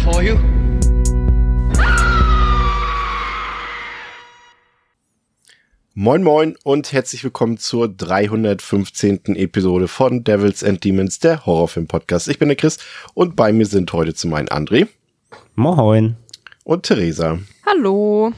For you. Moin Moin und herzlich willkommen zur 315. Episode von Devils and Demons, der Horrorfilm-Podcast. Ich bin der Chris und bei mir sind heute zum einen André Moin. und Theresa. Hallo.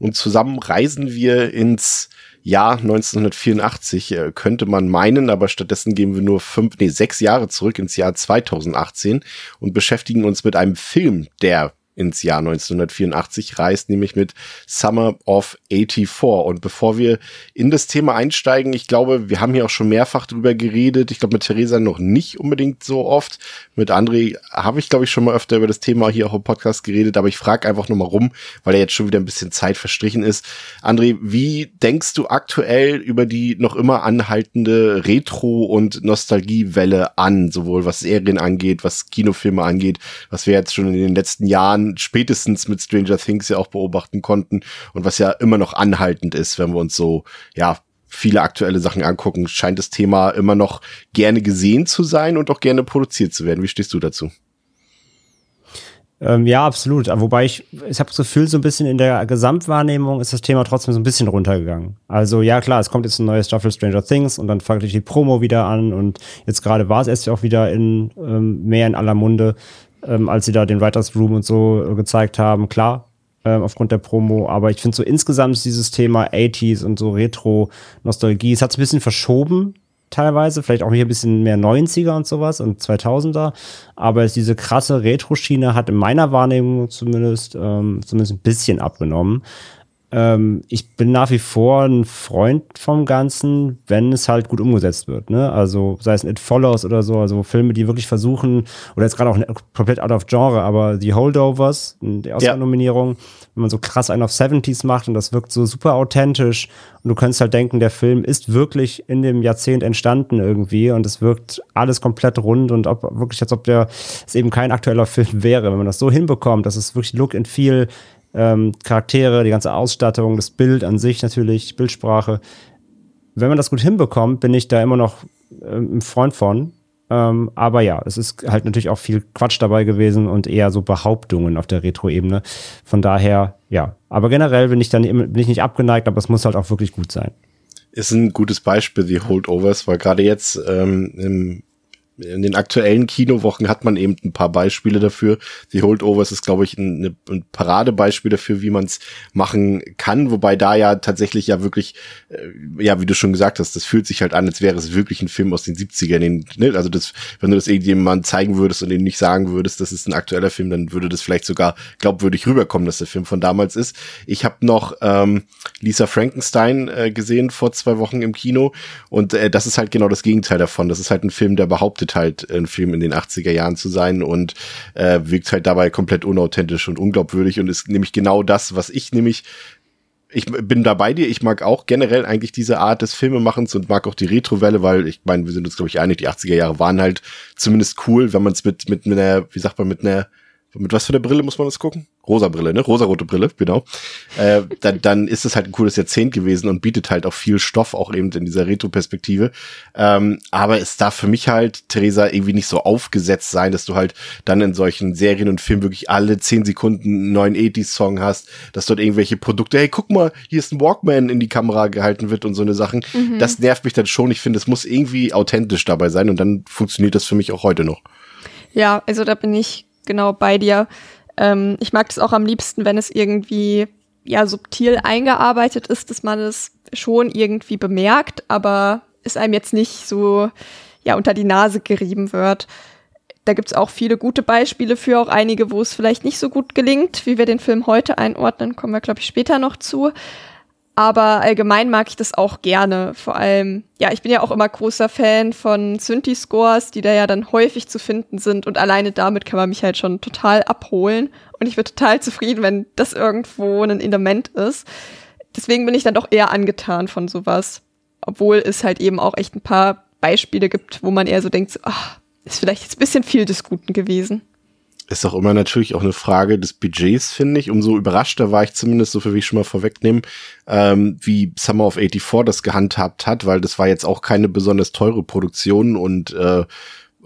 Und zusammen reisen wir ins Jahr 1984, äh, könnte man meinen, aber stattdessen gehen wir nur fünf, nee, sechs Jahre zurück ins Jahr 2018 und beschäftigen uns mit einem Film, der ins Jahr 1984 reist, nämlich mit Summer of 84. Und bevor wir in das Thema einsteigen, ich glaube, wir haben hier auch schon mehrfach drüber geredet. Ich glaube, mit Theresa noch nicht unbedingt so oft. Mit André habe ich, glaube ich, schon mal öfter über das Thema hier auch im Podcast geredet, aber ich frage einfach nur mal rum, weil ja jetzt schon wieder ein bisschen Zeit verstrichen ist. André, wie denkst du aktuell über die noch immer anhaltende Retro- und Nostalgiewelle an, sowohl was Serien angeht, was Kinofilme angeht, was wir jetzt schon in den letzten Jahren spätestens mit Stranger Things ja auch beobachten konnten und was ja immer noch anhaltend ist, wenn wir uns so, ja, viele aktuelle Sachen angucken, scheint das Thema immer noch gerne gesehen zu sein und auch gerne produziert zu werden. Wie stehst du dazu? Ähm, ja, absolut. Wobei ich, ich habe das Gefühl, so ein bisschen in der Gesamtwahrnehmung ist das Thema trotzdem so ein bisschen runtergegangen. Also ja, klar, es kommt jetzt ein neues Staffel Stranger Things und dann fangt die Promo wieder an und jetzt gerade war es erst auch wieder in ähm, mehr in aller Munde, ähm, als sie da den Writers Room und so äh, gezeigt haben. Klar, ähm, aufgrund der Promo, aber ich finde so insgesamt dieses Thema 80s und so Retro-Nostalgie, es hat sich ein bisschen verschoben teilweise, vielleicht auch hier ein bisschen mehr 90er und sowas und 2000er, aber es, diese krasse Retro-Schiene hat in meiner Wahrnehmung zumindest, ähm, zumindest ein bisschen abgenommen. Ähm, ich bin nach wie vor ein Freund vom Ganzen, wenn es halt gut umgesetzt wird. Ne? Also sei es It Follows oder so, also Filme, die wirklich versuchen, oder jetzt gerade auch komplett out of Genre, aber die Holdovers, die Oscar-Nominierung, wenn man so krass einen auf 70s macht und das wirkt so super authentisch und du könntest halt denken, der Film ist wirklich in dem Jahrzehnt entstanden irgendwie und es wirkt alles komplett rund und ob, wirklich, als ob der es eben kein aktueller Film wäre. Wenn man das so hinbekommt, dass es wirklich Look and Feel ähm, Charaktere, die ganze Ausstattung, das Bild an sich natürlich, Bildsprache. Wenn man das gut hinbekommt, bin ich da immer noch ähm, ein Freund von. Ähm, aber ja, es ist halt natürlich auch viel Quatsch dabei gewesen und eher so Behauptungen auf der Retro-Ebene. Von daher, ja. Aber generell bin ich dann bin ich nicht abgeneigt, aber es muss halt auch wirklich gut sein. Ist ein gutes Beispiel, die Holdovers, weil gerade jetzt ähm, im in den aktuellen Kinowochen hat man eben ein paar Beispiele dafür. The Holdovers ist, glaube ich, ein, ein Paradebeispiel dafür, wie man es machen kann, wobei da ja tatsächlich ja wirklich, äh, ja, wie du schon gesagt hast, das fühlt sich halt an, als wäre es wirklich ein Film aus den 70ern. Den, ne? Also das, wenn du das irgendjemandem zeigen würdest und ihm nicht sagen würdest, das ist ein aktueller Film, dann würde das vielleicht sogar glaubwürdig rüberkommen, dass der Film von damals ist. Ich habe noch ähm, Lisa Frankenstein äh, gesehen vor zwei Wochen im Kino und äh, das ist halt genau das Gegenteil davon. Das ist halt ein Film, der behauptet halt, ein Film in den 80er Jahren zu sein und äh, wirkt halt dabei komplett unauthentisch und unglaubwürdig und ist nämlich genau das, was ich nämlich ich bin da bei dir. Ich mag auch generell eigentlich diese Art des Filmemachens und mag auch die Retrowelle, weil ich meine, wir sind uns glaube ich einig, die 80er Jahre waren halt zumindest cool, wenn man es mit mit einer, wie sagt man, mit einer mit was für der Brille muss man das gucken? Rosa Brille, ne? Rosarote Brille, genau. Äh, dann, dann ist es halt ein cooles Jahrzehnt gewesen und bietet halt auch viel Stoff, auch eben in dieser Retro-Perspektive. Ähm, aber es darf für mich halt, Theresa, irgendwie nicht so aufgesetzt sein, dass du halt dann in solchen Serien und Filmen wirklich alle zehn Sekunden einen neuen 80s-Song hast, dass dort irgendwelche Produkte, hey, guck mal, hier ist ein Walkman in die Kamera gehalten wird und so eine Sachen. Mhm. Das nervt mich dann schon. Ich finde, es muss irgendwie authentisch dabei sein und dann funktioniert das für mich auch heute noch. Ja, also da bin ich genau bei dir. Ähm, ich mag das auch am liebsten, wenn es irgendwie ja subtil eingearbeitet ist, dass man es schon irgendwie bemerkt, aber es einem jetzt nicht so ja unter die Nase gerieben wird. Da gibt's auch viele gute Beispiele für, auch einige, wo es vielleicht nicht so gut gelingt, wie wir den Film heute einordnen, kommen wir, glaube ich, später noch zu. Aber allgemein mag ich das auch gerne. Vor allem, ja, ich bin ja auch immer großer Fan von Synthi-Scores, die da ja dann häufig zu finden sind. Und alleine damit kann man mich halt schon total abholen. Und ich bin total zufrieden, wenn das irgendwo ein Element ist. Deswegen bin ich dann doch eher angetan von sowas. Obwohl es halt eben auch echt ein paar Beispiele gibt, wo man eher so denkt, ach, ist vielleicht jetzt ein bisschen viel des Guten gewesen ist auch immer natürlich auch eine Frage des Budgets, finde ich. Umso überraschter war ich zumindest, so viel wie ich schon mal vorwegnehmen, ähm, wie Summer of 84 das gehandhabt hat, weil das war jetzt auch keine besonders teure Produktion und äh,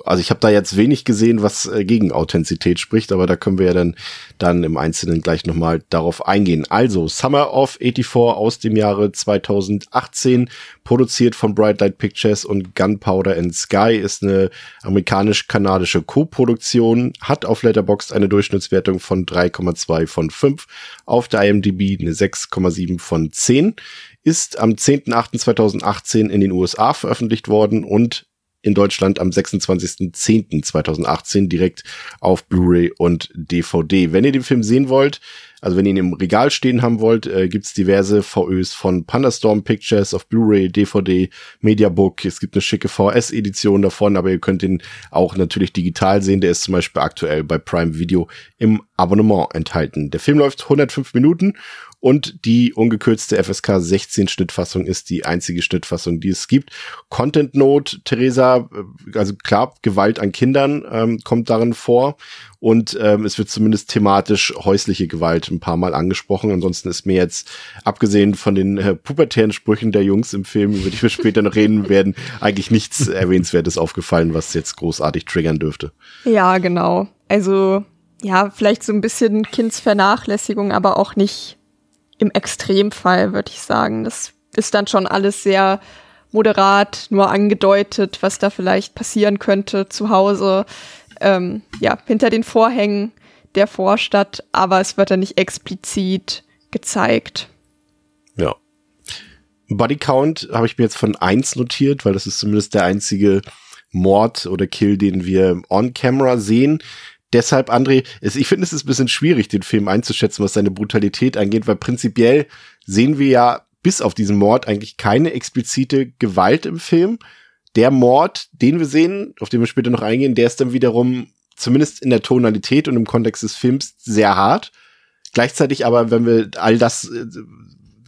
also ich habe da jetzt wenig gesehen, was äh, gegen Authentizität spricht, aber da können wir ja dann, dann im Einzelnen gleich nochmal darauf eingehen. Also, Summer of 84 aus dem Jahre 2018, produziert von Bright Light Pictures und Gunpowder and Sky, ist eine amerikanisch-kanadische Co-Produktion, hat auf Letterboxd eine Durchschnittswertung von 3,2 von 5, auf der IMDb eine 6,7 von 10, ist am 10.08.2018 in den USA veröffentlicht worden und in Deutschland am 26.10.2018 direkt auf Blu-ray und DVD. Wenn ihr den Film sehen wollt, also wenn ihr ihn im Regal stehen haben wollt, äh, gibt's diverse VÖs von Pandastorm Pictures auf Blu-ray, DVD, Mediabook. Es gibt eine schicke VS-Edition davon, aber ihr könnt ihn auch natürlich digital sehen. Der ist zum Beispiel aktuell bei Prime Video im Abonnement enthalten. Der Film läuft 105 Minuten und die ungekürzte FSK 16 Schnittfassung ist die einzige Schnittfassung, die es gibt. Content Note, Theresa, äh, also klar, Gewalt an Kindern ähm, kommt darin vor und ähm, es wird zumindest thematisch häusliche Gewalt ein paar Mal angesprochen. Ansonsten ist mir jetzt, abgesehen von den äh, pubertären Sprüchen der Jungs im Film, über die wir später noch reden werden, eigentlich nichts Erwähnenswertes aufgefallen, was jetzt großartig triggern dürfte. Ja, genau. Also ja, vielleicht so ein bisschen Kindsvernachlässigung, aber auch nicht im Extremfall, würde ich sagen. Das ist dann schon alles sehr moderat, nur angedeutet, was da vielleicht passieren könnte zu Hause. Ähm, ja, hinter den Vorhängen der Vorstadt, aber es wird dann nicht explizit gezeigt. Ja. Body Count habe ich mir jetzt von eins notiert, weil das ist zumindest der einzige Mord oder Kill, den wir on camera sehen deshalb, André, ich finde, es ist ein bisschen schwierig, den Film einzuschätzen, was seine Brutalität angeht, weil prinzipiell sehen wir ja bis auf diesen Mord eigentlich keine explizite Gewalt im Film. Der Mord, den wir sehen, auf den wir später noch eingehen, der ist dann wiederum zumindest in der Tonalität und im Kontext des Films sehr hart. Gleichzeitig aber, wenn wir all das äh,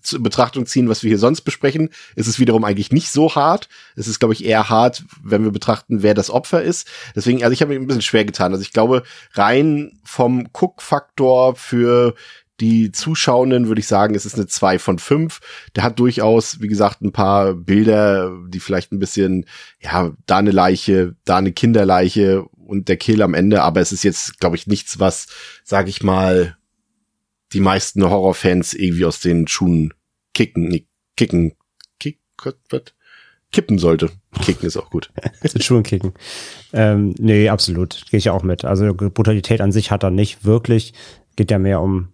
zu Betrachtung ziehen, was wir hier sonst besprechen, ist es wiederum eigentlich nicht so hart. Es ist, glaube ich, eher hart, wenn wir betrachten, wer das Opfer ist. Deswegen, also ich habe mir ein bisschen schwer getan. Also ich glaube, rein vom Cook-Faktor für die Zuschauenden würde ich sagen, es ist eine 2 von 5. Der hat durchaus, wie gesagt, ein paar Bilder, die vielleicht ein bisschen, ja, da eine Leiche, da eine Kinderleiche und der Kill am Ende, aber es ist jetzt, glaube ich, nichts, was, sage ich mal, die meisten Horrorfans irgendwie aus den Schuhen kicken, nee, kicken, kick, was? kippen sollte. Kicken ist auch gut. Aus den Schuhen kicken. Ähm, nee, absolut. Gehe ich auch mit. Also Brutalität an sich hat er nicht wirklich. Geht ja mehr um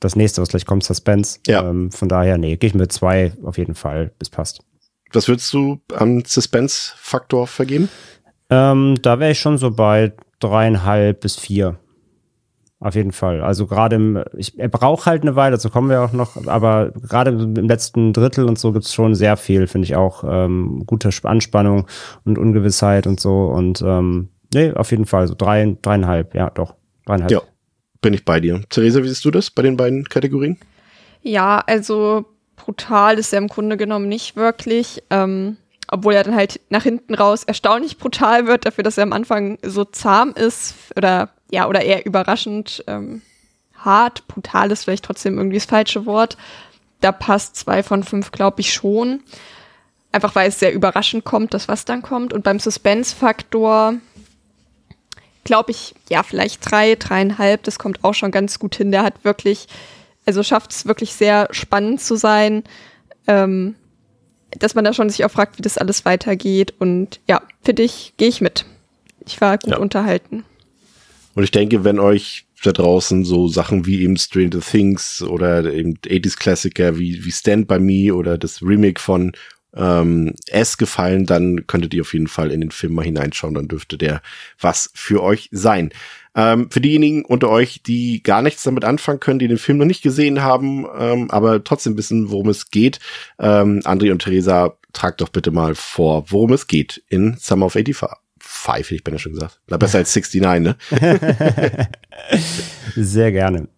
das nächste, was gleich kommt, Suspense. Ja. Ähm, von daher, nee, gehe ich mit zwei auf jeden Fall. Es passt. Was würdest du am Suspense-Faktor vergeben? Ähm, da wäre ich schon so bei dreieinhalb bis vier. Auf jeden Fall. Also gerade im, ich, er braucht halt eine Weile, dazu kommen wir auch noch, aber gerade im letzten Drittel und so gibt's schon sehr viel, finde ich auch. Ähm, gute Anspannung und Ungewissheit und so. Und ähm, nee, auf jeden Fall. So drei, dreieinhalb, ja, doch. Dreieinhalb. Ja, bin ich bei dir. Theresa, wie siehst du das bei den beiden Kategorien? Ja, also brutal ist er im Grunde genommen nicht wirklich. Ähm, obwohl er dann halt nach hinten raus erstaunlich brutal wird, dafür, dass er am Anfang so zahm ist oder ja, oder eher überraschend ähm, hart. Brutal ist vielleicht trotzdem irgendwie das falsche Wort. Da passt zwei von fünf, glaube ich, schon. Einfach weil es sehr überraschend kommt, dass was dann kommt. Und beim Suspense-Faktor glaube ich, ja, vielleicht drei, dreieinhalb. Das kommt auch schon ganz gut hin. Der hat wirklich, also schafft es wirklich sehr spannend zu sein. Ähm, dass man da schon sich auch fragt, wie das alles weitergeht. Und ja, für dich gehe ich mit. Ich war gut ja. unterhalten. Und ich denke, wenn euch da draußen so Sachen wie eben Stranger Things oder eben 80s Klassiker wie, wie Stand By Me oder das Remake von ähm, S gefallen, dann könntet ihr auf jeden Fall in den Film mal hineinschauen, dann dürfte der was für euch sein. Ähm, für diejenigen unter euch, die gar nichts damit anfangen können, die den Film noch nicht gesehen haben, ähm, aber trotzdem wissen, worum es geht, ähm, André und Theresa, tragt doch bitte mal vor, worum es geht in Summer of 85. Five, ich bin ja schon gesagt. Na, besser als 69, ne? Sehr gerne.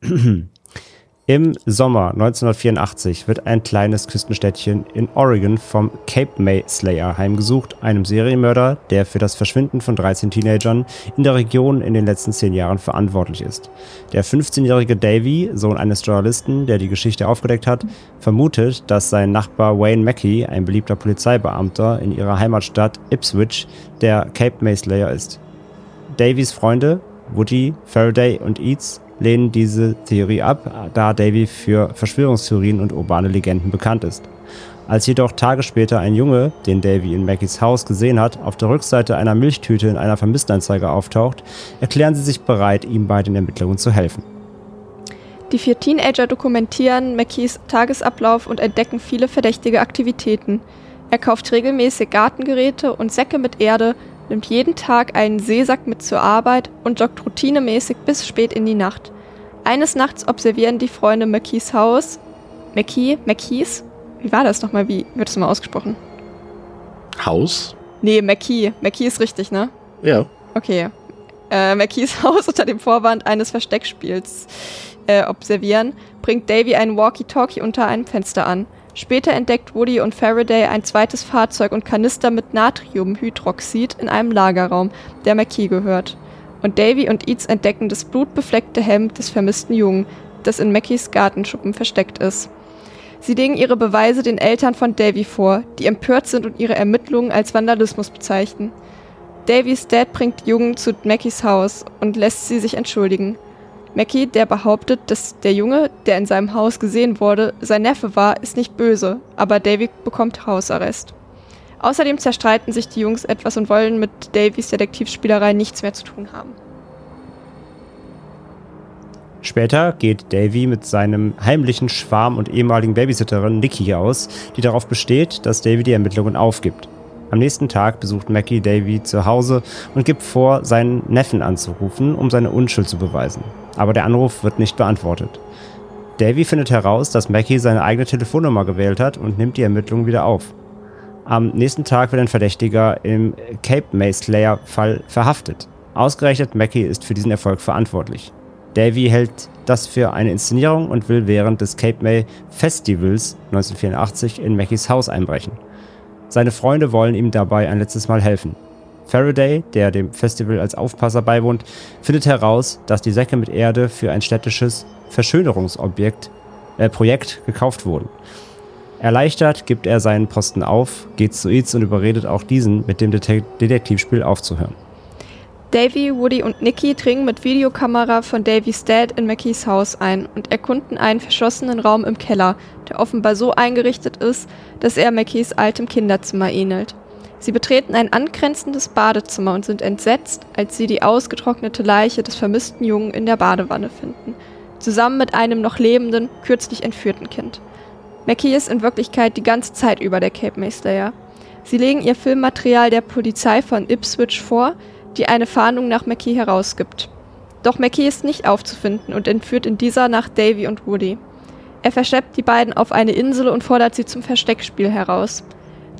Im Sommer 1984 wird ein kleines Küstenstädtchen in Oregon vom Cape May Slayer heimgesucht, einem Serienmörder, der für das Verschwinden von 13 Teenagern in der Region in den letzten zehn Jahren verantwortlich ist. Der 15-jährige Davy, Sohn eines Journalisten, der die Geschichte aufgedeckt hat, vermutet, dass sein Nachbar Wayne Mackey, ein beliebter Polizeibeamter in ihrer Heimatstadt Ipswich, der Cape May Slayer ist. Davys Freunde, Woody, Faraday und Eats lehnen diese Theorie ab, da Davy für Verschwörungstheorien und urbane Legenden bekannt ist. Als jedoch Tage später ein Junge, den Davy in Mackies Haus gesehen hat, auf der Rückseite einer Milchtüte in einer Vermisstenanzeige auftaucht, erklären sie sich bereit, ihm bei den Ermittlungen zu helfen. Die vier Teenager dokumentieren Mackies Tagesablauf und entdecken viele verdächtige Aktivitäten. Er kauft regelmäßig Gartengeräte und Säcke mit Erde, nimmt jeden Tag einen Seesack mit zur Arbeit und joggt routinemäßig bis spät in die Nacht. Eines Nachts observieren die Freunde McKees Haus. McKee? McKees? Wie war das nochmal? Wie wird das mal ausgesprochen? Haus? Nee, McKee. McKee ist richtig, ne? Ja. Okay. Äh, McKees Haus unter dem Vorwand eines Versteckspiels äh, observieren, bringt Davy einen Walkie-Talkie unter einem Fenster an. Später entdeckt Woody und Faraday ein zweites Fahrzeug und Kanister mit Natriumhydroxid in einem Lagerraum, der McKee gehört. Und Davy und Eats entdecken das blutbefleckte Hemd des vermissten Jungen, das in Mackies Gartenschuppen versteckt ist. Sie legen ihre Beweise den Eltern von Davy vor, die empört sind und ihre Ermittlungen als Vandalismus bezeichnen. Davys Dad bringt Jungen zu Mackies Haus und lässt sie sich entschuldigen. Mackie, der behauptet, dass der Junge, der in seinem Haus gesehen wurde, sein Neffe war, ist nicht böse, aber Davy bekommt Hausarrest. Außerdem zerstreiten sich die Jungs etwas und wollen mit Davys Detektivspielerei nichts mehr zu tun haben. Später geht Davy mit seinem heimlichen Schwarm und ehemaligen Babysitterin Nikki aus, die darauf besteht, dass Davy die Ermittlungen aufgibt. Am nächsten Tag besucht Mackie Davy zu Hause und gibt vor, seinen Neffen anzurufen, um seine Unschuld zu beweisen aber der Anruf wird nicht beantwortet. Davy findet heraus, dass Mackie seine eigene Telefonnummer gewählt hat und nimmt die Ermittlungen wieder auf. Am nächsten Tag wird ein Verdächtiger im Cape May Slayer Fall verhaftet. Ausgerechnet Mackie ist für diesen Erfolg verantwortlich. Davy hält das für eine Inszenierung und will während des Cape May Festivals 1984 in Mackies Haus einbrechen. Seine Freunde wollen ihm dabei ein letztes Mal helfen. Faraday, der dem Festival als Aufpasser beiwohnt, findet heraus, dass die Säcke mit Erde für ein städtisches Verschönerungsobjekt äh, Projekt gekauft wurden. Erleichtert gibt er seinen Posten auf, geht zu Eats und überredet auch diesen, mit dem Det Detektivspiel aufzuhören. Davy, Woody und Nicky dringen mit Videokamera von Davys Dad in Mackies Haus ein und erkunden einen verschlossenen Raum im Keller, der offenbar so eingerichtet ist, dass er Mackies altem Kinderzimmer ähnelt. Sie betreten ein angrenzendes Badezimmer und sind entsetzt, als sie die ausgetrocknete Leiche des vermissten Jungen in der Badewanne finden, zusammen mit einem noch lebenden, kürzlich entführten Kind. Mackie ist in Wirklichkeit die ganze Zeit über der Cape May Slayer. Sie legen ihr Filmmaterial der Polizei von Ipswich vor, die eine Fahndung nach Mackie herausgibt. Doch Mackie ist nicht aufzufinden und entführt in dieser Nacht Davy und Woody. Er verschleppt die beiden auf eine Insel und fordert sie zum Versteckspiel heraus.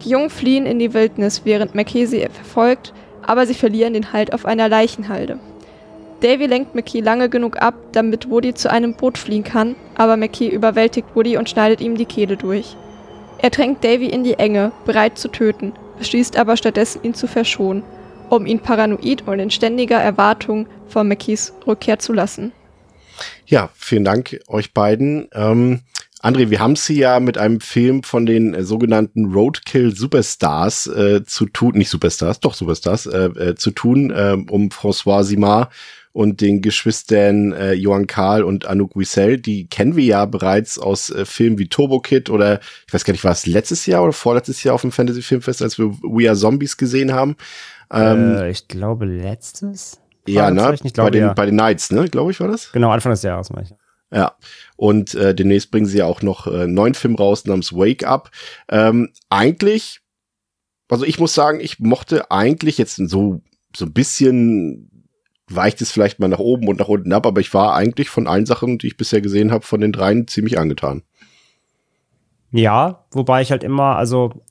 Die Jungen fliehen in die Wildnis, während McKay sie verfolgt, aber sie verlieren den Halt auf einer Leichenhalde. Davy lenkt McKee lange genug ab, damit Woody zu einem Boot fliehen kann, aber McKee überwältigt Woody und schneidet ihm die Kehle durch. Er drängt Davy in die Enge, bereit zu töten, beschließt aber stattdessen ihn zu verschonen, um ihn paranoid und in ständiger Erwartung vor McKees Rückkehr zu lassen. Ja, vielen Dank euch beiden. Ähm, André, wir haben sie ja mit einem Film von den äh, sogenannten Roadkill Superstars äh, zu tun, nicht Superstars, doch Superstars, äh, äh, zu tun, äh, um François Simard und den Geschwistern äh, Johann Karl und Anouk Wissel. Die kennen wir ja bereits aus äh, Filmen wie Turbo Kid oder ich weiß gar nicht, war es letztes Jahr oder vorletztes Jahr auf dem Fantasy Filmfest, als wir We Are Zombies gesehen haben. Ähm, äh, ich glaube letztes. Ja, ne? Glaube, bei, den, ja. bei den Knights, ne? Glaube ich, war das? Genau, Anfang des Jahres, meine ich. Ja, und äh, demnächst bringen sie ja auch noch äh, einen neuen Film raus namens Wake Up. Ähm, eigentlich, also ich muss sagen, ich mochte eigentlich jetzt so so ein bisschen weicht es vielleicht mal nach oben und nach unten ab, aber ich war eigentlich von allen Sachen, die ich bisher gesehen habe, von den dreien ziemlich angetan. Ja, wobei ich halt immer, also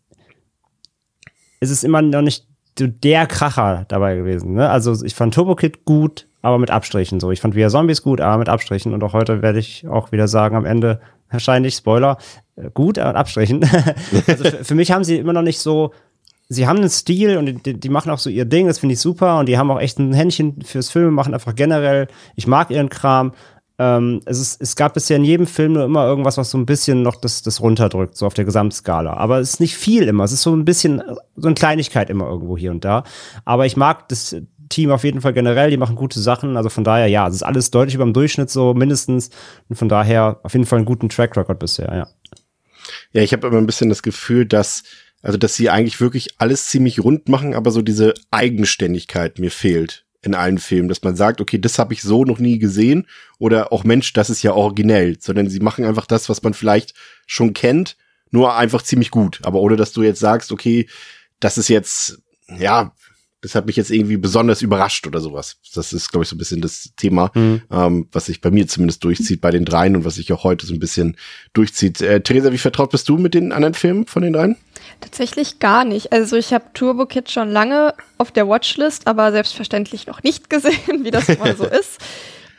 es ist immer noch nicht so der Kracher dabei gewesen. Ne? Also ich fand Turbo Kid gut, aber mit Abstrichen so. Ich fand wieder Zombies gut, aber mit Abstrichen. Und auch heute werde ich auch wieder sagen, am Ende wahrscheinlich, Spoiler, äh, gut, aber mit Abstrichen. also für, für mich haben sie immer noch nicht so sie haben einen Stil und die, die machen auch so ihr Ding, das finde ich super. Und die haben auch echt ein Händchen fürs Filme machen, einfach generell. Ich mag ihren Kram. Ähm, es, ist, es gab bisher in jedem Film nur immer irgendwas, was so ein bisschen noch das, das runterdrückt, so auf der Gesamtskala. Aber es ist nicht viel immer. Es ist so ein bisschen, so eine Kleinigkeit immer irgendwo hier und da. Aber ich mag das Team auf jeden Fall generell, die machen gute Sachen. Also von daher, ja, es ist alles deutlich über dem Durchschnitt so mindestens. Und von daher auf jeden Fall einen guten Track Record bisher, ja. Ja, ich habe immer ein bisschen das Gefühl, dass also, dass sie eigentlich wirklich alles ziemlich rund machen, aber so diese Eigenständigkeit mir fehlt in allen Filmen, dass man sagt, okay, das habe ich so noch nie gesehen oder auch Mensch, das ist ja originell, sondern sie machen einfach das, was man vielleicht schon kennt, nur einfach ziemlich gut, aber ohne dass du jetzt sagst, okay, das ist jetzt ja das hat mich jetzt irgendwie besonders überrascht oder sowas. Das ist, glaube ich, so ein bisschen das Thema, mhm. ähm, was sich bei mir zumindest durchzieht bei den dreien und was sich auch heute so ein bisschen durchzieht. Äh, Theresa, wie vertraut bist du mit den anderen Filmen von den dreien? Tatsächlich gar nicht. Also ich habe Turbo Kid schon lange auf der Watchlist, aber selbstverständlich noch nicht gesehen, wie das immer so ist.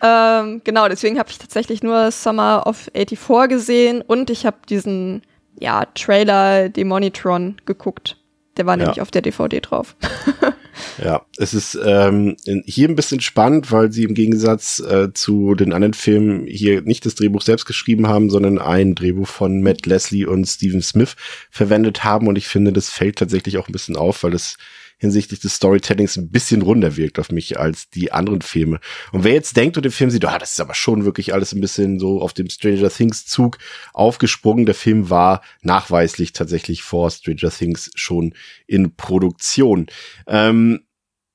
Ähm, genau, deswegen habe ich tatsächlich nur Summer of 84 gesehen und ich habe diesen ja, Trailer Demonitron geguckt. Der war ja. nämlich auf der DVD drauf. Ja, es ist ähm, hier ein bisschen spannend, weil sie im Gegensatz äh, zu den anderen Filmen hier nicht das Drehbuch selbst geschrieben haben, sondern ein Drehbuch von Matt Leslie und Stephen Smith verwendet haben. Und ich finde, das fällt tatsächlich auch ein bisschen auf, weil es hinsichtlich des Storytellings ein bisschen runder wirkt auf mich als die anderen Filme. Und wer jetzt denkt und den Film sieht, ah, das ist aber schon wirklich alles ein bisschen so auf dem Stranger Things Zug aufgesprungen. Der Film war nachweislich tatsächlich vor Stranger Things schon in Produktion. Ähm,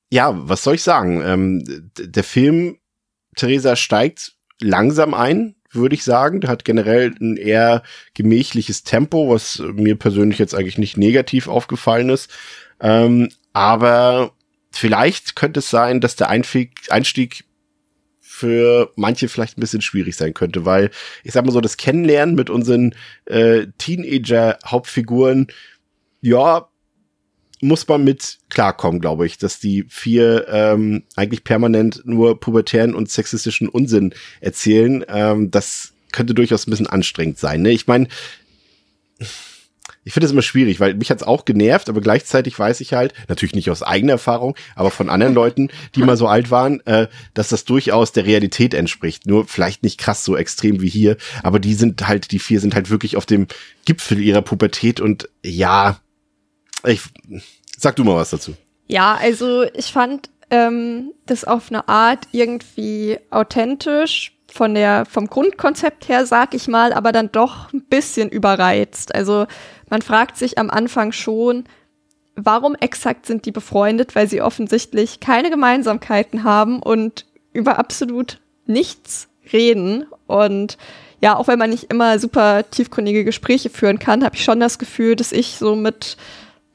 ja, was soll ich sagen? Ähm, der Film, Theresa, steigt langsam ein, würde ich sagen. Der hat generell ein eher gemächliches Tempo, was mir persönlich jetzt eigentlich nicht negativ aufgefallen ist. Ähm, aber vielleicht könnte es sein, dass der Einstieg für manche vielleicht ein bisschen schwierig sein könnte, weil ich sag mal so, das Kennenlernen mit unseren äh, Teenager-Hauptfiguren, ja, muss man mit klarkommen, glaube ich, dass die vier ähm, eigentlich permanent nur pubertären und sexistischen Unsinn erzählen. Ähm, das könnte durchaus ein bisschen anstrengend sein. Ne? Ich meine, ich finde es immer schwierig, weil mich hat's auch genervt, aber gleichzeitig weiß ich halt, natürlich nicht aus eigener Erfahrung, aber von anderen Leuten, die mal so alt waren, äh, dass das durchaus der Realität entspricht. Nur vielleicht nicht krass so extrem wie hier, aber die sind halt, die vier sind halt wirklich auf dem Gipfel ihrer Pubertät und ja, ich sag du mal was dazu. Ja, also ich fand ähm, das auf eine Art irgendwie authentisch, von der, vom Grundkonzept her, sag ich mal, aber dann doch ein bisschen überreizt. Also man fragt sich am Anfang schon, warum exakt sind die befreundet, weil sie offensichtlich keine Gemeinsamkeiten haben und über absolut nichts reden. Und ja, auch wenn man nicht immer super tiefgründige Gespräche führen kann, habe ich schon das Gefühl, dass ich so mit,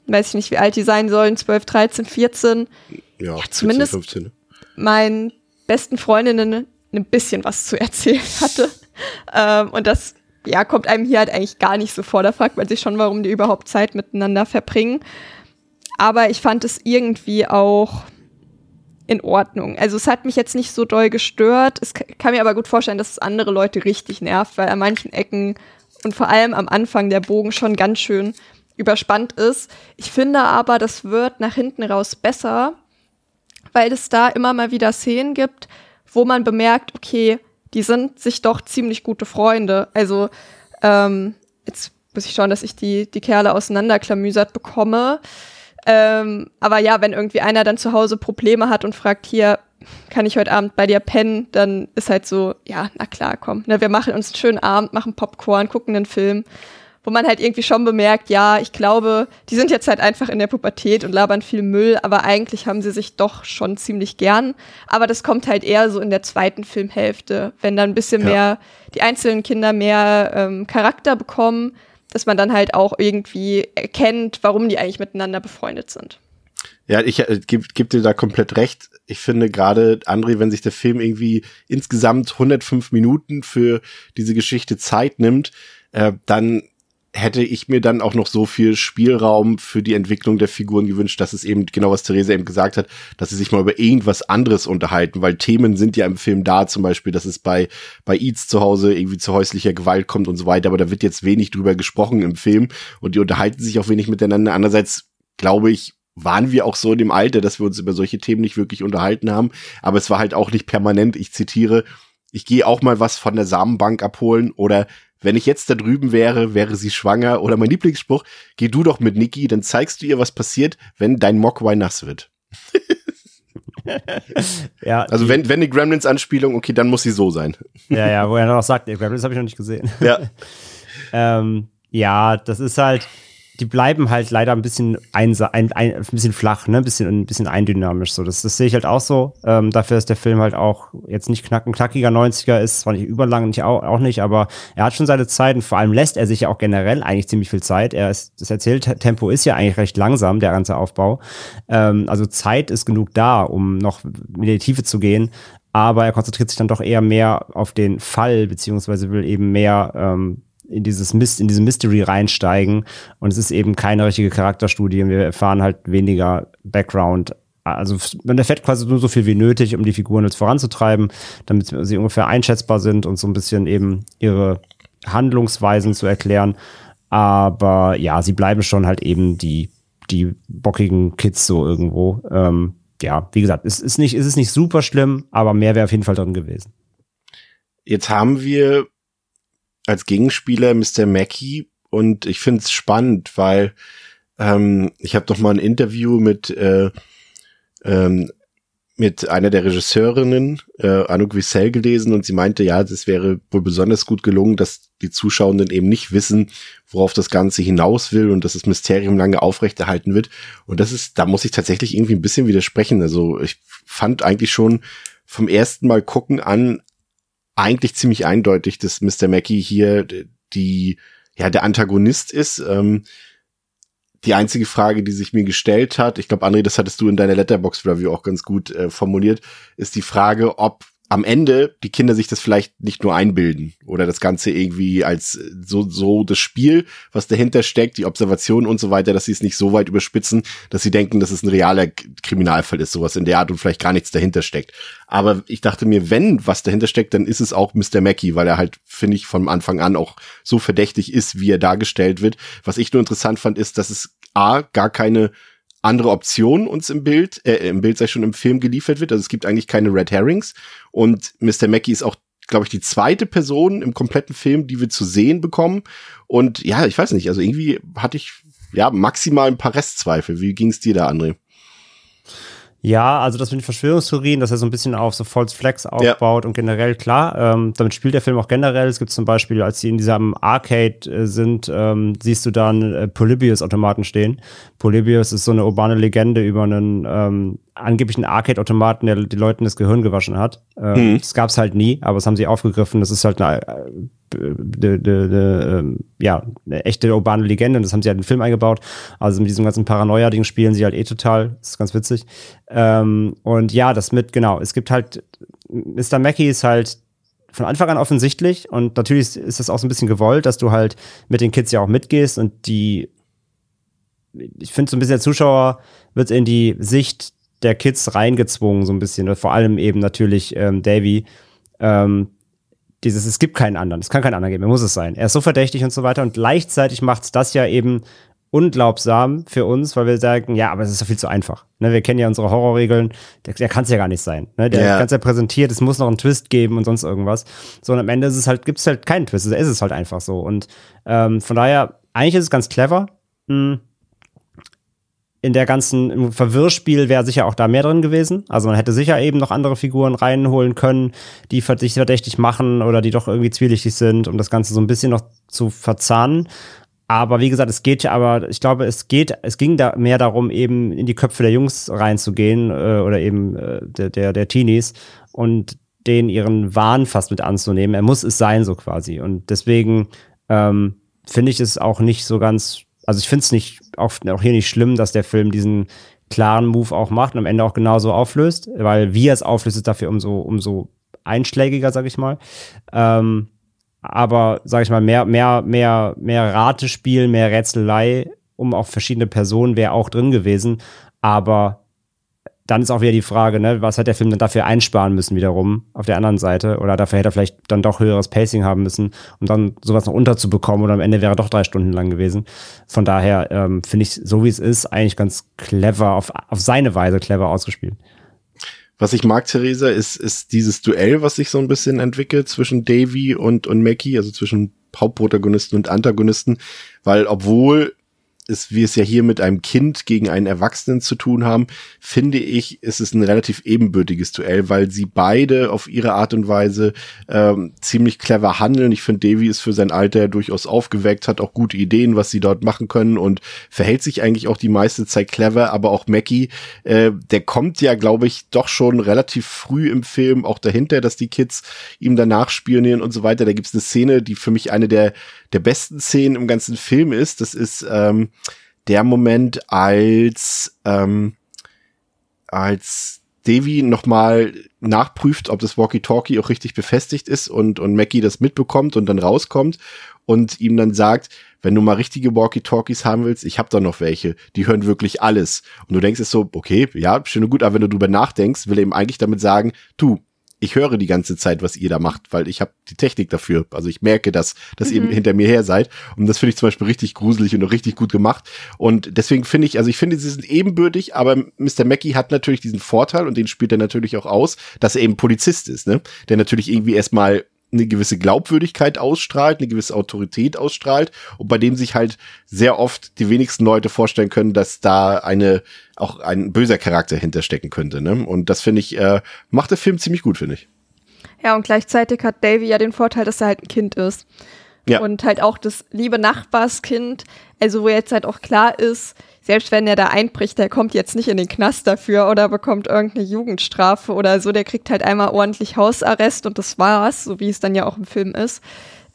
weiß ich nicht, wie alt die sein sollen, 12, 13, 14, ja, ja zumindest 14, 15. meinen besten Freundinnen ein bisschen was zu erzählen hatte. ähm, und das ja, kommt einem hier halt eigentlich gar nicht so vor. Da fragt man sich schon, warum die überhaupt Zeit miteinander verbringen. Aber ich fand es irgendwie auch in Ordnung. Also es hat mich jetzt nicht so doll gestört. Es kann mir aber gut vorstellen, dass es andere Leute richtig nervt, weil an manchen Ecken und vor allem am Anfang der Bogen schon ganz schön überspannt ist. Ich finde aber, das wird nach hinten raus besser, weil es da immer mal wieder Szenen gibt, wo man bemerkt, okay, die sind sich doch ziemlich gute Freunde. Also ähm, jetzt muss ich schauen, dass ich die, die Kerle auseinanderklamüsert bekomme. Ähm, aber ja, wenn irgendwie einer dann zu Hause Probleme hat und fragt, hier, kann ich heute Abend bei dir pennen, dann ist halt so, ja, na klar, komm. Ne, wir machen uns einen schönen Abend, machen Popcorn, gucken einen Film. Wo man halt irgendwie schon bemerkt, ja, ich glaube, die sind jetzt halt einfach in der Pubertät und labern viel Müll, aber eigentlich haben sie sich doch schon ziemlich gern. Aber das kommt halt eher so in der zweiten Filmhälfte, wenn dann ein bisschen Ja. mehr die einzelnen Kinder mehr ähm, Charakter bekommen, dass man dann halt auch irgendwie erkennt, warum die eigentlich miteinander befreundet sind. Ja, ich äh, gebe geb dir da komplett recht. Ich finde gerade, André, wenn sich der Film irgendwie insgesamt 105 Minuten für diese Geschichte Zeit nimmt, äh, dann hätte ich mir dann auch noch so viel Spielraum für die Entwicklung der Figuren gewünscht, dass es eben genau was Therese eben gesagt hat, dass sie sich mal über irgendwas anderes unterhalten, weil Themen sind ja im Film da, zum Beispiel, dass es bei bei Eats zu Hause irgendwie zu häuslicher Gewalt kommt und so weiter, aber da wird jetzt wenig drüber gesprochen im Film und die unterhalten sich auch wenig miteinander. Andererseits glaube ich, waren wir auch so in dem Alter, dass wir uns über solche Themen nicht wirklich unterhalten haben, aber es war halt auch nicht permanent. Ich zitiere, ich gehe auch mal was von der Samenbank abholen oder wenn ich jetzt da drüben wäre, wäre sie schwanger oder mein Lieblingsspruch, geh du doch mit Niki, dann zeigst du ihr, was passiert, wenn dein Mogwai nass wird. Ja, Also wenn, wenn eine Gremlins-Anspielung, okay, dann muss sie so sein. Ja, ja, wo er noch sagt, ey, Gremlins habe ich noch nicht gesehen. Ja. ähm, ja, das ist halt, die bleiben halt leider ein bisschen einsa ein, ein, ein bisschen flach, ne, ein bisschen, ein bisschen eindynamisch. So, das, das sehe ich halt auch so. Ähm, dafür ist der Film halt auch jetzt nicht knack, ein knackiger 90er ist, zwar nicht überlang, nicht auch, auch nicht, aber er hat schon seine Zeit und vor allem lässt er sich ja auch generell eigentlich ziemlich viel Zeit. Er ist, das Erzähltempo ist ja eigentlich recht langsam, der ganze Aufbau. Ähm, also Zeit ist genug da, um noch in die Tiefe zu gehen. Aber er konzentriert sich dann doch eher mehr auf den Fall, beziehungsweise will eben mehr ähm, in dieses Mist, in diese Mystery reinsteigen. Und es ist eben keine richtige Charakterstudie. Wir erfahren halt weniger Background. Also man erfährt quasi nur so viel wie nötig, um die Figuren jetzt voranzutreiben, damit sie ungefähr einschätzbar sind und so ein bisschen eben ihre Handlungsweisen zu erklären. Aber ja, sie bleiben schon halt eben die, die bockigen Kids so irgendwo. Ähm, ja, wie gesagt, es ist nicht, es ist nicht super schlimm, aber mehr wäre auf jeden Fall drin gewesen. Jetzt haben wir als Gegenspieler Mr. Mackey und ich finde es spannend, weil ähm, ich habe doch mal ein Interview mit äh, ähm, mit einer der Regisseurinnen, äh, Anouk Wissel, gelesen und sie meinte, ja, das wäre wohl besonders gut gelungen, dass die Zuschauenden eben nicht wissen, worauf das Ganze hinaus will und dass das Mysterium lange aufrechterhalten wird. Und das ist, da muss ich tatsächlich irgendwie ein bisschen widersprechen. Also ich fand eigentlich schon vom ersten Mal gucken an eigentlich ziemlich eindeutig, dass Mr. Mackey hier die, ja, der Antagonist ist. Ähm, die einzige Frage, die sich mir gestellt hat, ich glaube, André, das hattest du in deiner Letterbox-Review auch ganz gut äh, formuliert, ist die Frage, ob am Ende die Kinder sich das vielleicht nicht nur einbilden oder das Ganze irgendwie als so, so das Spiel, was dahinter steckt, die Observation und so weiter, dass sie es nicht so weit überspitzen, dass sie denken, dass es ein realer Kriminalfall ist, sowas in der Art und vielleicht gar nichts dahinter steckt. Aber ich dachte mir, wenn was dahinter steckt, dann ist es auch Mr. Mackey, weil er halt, finde ich, von Anfang an auch so verdächtig ist, wie er dargestellt wird. Was ich nur interessant fand, ist, dass es A, gar keine andere Option uns im Bild, äh, im Bild sei schon im Film geliefert wird. Also es gibt eigentlich keine Red Herrings. Und Mr. Mackey ist auch, glaube ich, die zweite Person im kompletten Film, die wir zu sehen bekommen. Und ja, ich weiß nicht, also irgendwie hatte ich ja maximal ein paar Restzweifel. Wie ging es dir da, André? Ja, also das mit den Verschwörungstheorien, dass er so ein bisschen auf so False Flags aufbaut und generell klar, ähm, damit spielt der Film auch generell. Es gibt zum Beispiel, als sie in diesem Arcade äh, sind, ähm, siehst du dann äh, Polybius-Automaten stehen. Polybius ist so eine urbane Legende über einen ähm, angeblichen Arcade-Automaten, der die Leuten das Gehirn gewaschen hat. Ähm, Mhm. Das gab's halt nie, aber das haben sie aufgegriffen. Das ist halt eine, äh, de, de, de, ähm, ja, eine echte urbane Legende und das haben sie halt in den Film eingebaut. Also mit diesem ganzen Paranoia-Ding spielen sie halt eh total. Das ist ganz witzig. Ähm, und ja, das mit, genau, es gibt halt, Mr. Mackey ist halt von Anfang an offensichtlich und natürlich ist das auch so ein bisschen gewollt, dass du halt mit den Kids ja auch mitgehst und die, ich finde so ein bisschen der Zuschauer wird in die Sicht der Kids reingezwungen, so ein bisschen, vor allem eben natürlich ähm, Davy, ähm, dieses, es gibt keinen anderen, es kann keinen anderen geben, er muss es sein. Er ist so verdächtig und so weiter und gleichzeitig macht es das ja eben unglaubsam für uns, weil wir sagen, ja, aber es ist doch viel zu einfach. Ne, wir kennen ja unsere Horrorregeln, der, der kann es ja gar nicht sein. Ne, der Ja. ganz ja präsentiert, es muss noch einen Twist geben und sonst irgendwas. So, und am Ende ist es halt, gibt es halt keinen Twist, es ist es halt einfach so. Und ähm, von daher, eigentlich ist es ganz clever. Hm. In der ganzen im Verwirrspiel wäre sicher auch da mehr drin gewesen. Also man hätte sicher eben noch andere Figuren reinholen können, die sich verdächtig machen oder die doch irgendwie zwielichtig sind, um das Ganze so ein bisschen noch zu verzahnen. Aber wie gesagt, es geht ja, aber ich glaube, es geht, es ging da mehr darum, eben in die Köpfe der Jungs reinzugehen äh, oder eben äh, der, der, der Teenies und den ihren Wahn fast mit anzunehmen. Er muss es sein, so quasi. Und deswegen ähm, finde ich es auch nicht so ganz, also ich finde es nicht, auch, auch hier nicht schlimm, dass der Film diesen klaren Move auch macht und am Ende auch genauso auflöst, weil wie er es auflöst, ist dafür umso, umso einschlägiger, sag ich mal. Ähm, aber, sag ich mal, mehr, mehr, mehr, mehr Ratespiel, mehr Rätselei um auch verschiedene Personen wäre auch drin gewesen. Aber dann ist auch wieder die Frage, ne, was hat der Film dann dafür einsparen müssen wiederum auf der anderen Seite? Oder dafür hätte er vielleicht dann doch höheres Pacing haben müssen, um dann sowas noch unterzubekommen oder am Ende wäre er doch drei Stunden lang gewesen. Von daher ähm, finde ich, so wie es ist, eigentlich ganz clever, auf, auf seine Weise clever ausgespielt. Was ich mag, Theresa, ist, ist dieses Duell, was sich so ein bisschen entwickelt zwischen Davy und, und Mackie, also zwischen Hauptprotagonisten und Antagonisten, weil obwohl ist, wie es ja hier mit einem Kind gegen einen Erwachsenen zu tun haben, finde ich, ist es ein relativ ebenbürtiges Duell, weil sie beide auf ihre Art und Weise ähm, ziemlich clever handeln. Ich finde, Davy ist für sein Alter durchaus aufgeweckt, hat auch gute Ideen, was sie dort machen können und verhält sich eigentlich auch die meiste Zeit clever. Aber auch Mackie, äh, der kommt ja, glaube ich, doch schon relativ früh im Film auch dahinter, dass die Kids ihm danach spionieren und so weiter. Da gibt es eine Szene, die für mich eine der der besten Szenen im ganzen Film ist. Das ist ähm, der Moment, als ähm, als Devi nochmal nachprüft, ob das Walkie-Talkie auch richtig befestigt ist und, und Mackie das mitbekommt und dann rauskommt und ihm dann sagt, wenn du mal richtige Walkie-Talkies haben willst, ich habe da noch welche, die hören wirklich alles. Und du denkst es so, okay, ja, schön und gut, aber wenn du drüber nachdenkst, will er ihm eigentlich damit sagen, du, ich höre die ganze Zeit, was ihr da macht, weil ich habe die Technik dafür. Also ich merke, dass, dass mhm. ihr hinter mir her seid. Und das finde ich zum Beispiel richtig gruselig und auch richtig gut gemacht. Und deswegen finde ich, also ich finde, sie sind ebenbürtig, aber Mr. Mackey hat natürlich diesen Vorteil und den spielt er natürlich auch aus, dass er eben Polizist ist, ne? Der natürlich irgendwie erstmal eine gewisse Glaubwürdigkeit ausstrahlt, eine gewisse Autorität ausstrahlt und bei dem sich halt sehr oft die wenigsten Leute vorstellen können, dass da eine auch ein böser Charakter hinterstecken könnte. Ne? Und das finde ich äh, macht der Film ziemlich gut, finde ich. Ja, und gleichzeitig hat Davy ja den Vorteil, dass er halt ein Kind ist. Ja. Und halt auch das liebe Nachbarskind, also wo jetzt halt auch klar ist, selbst wenn er da einbricht, der kommt jetzt nicht in den Knast dafür oder bekommt irgendeine Jugendstrafe oder so, der kriegt halt einmal ordentlich Hausarrest und das war's, so wie es dann ja auch im Film ist.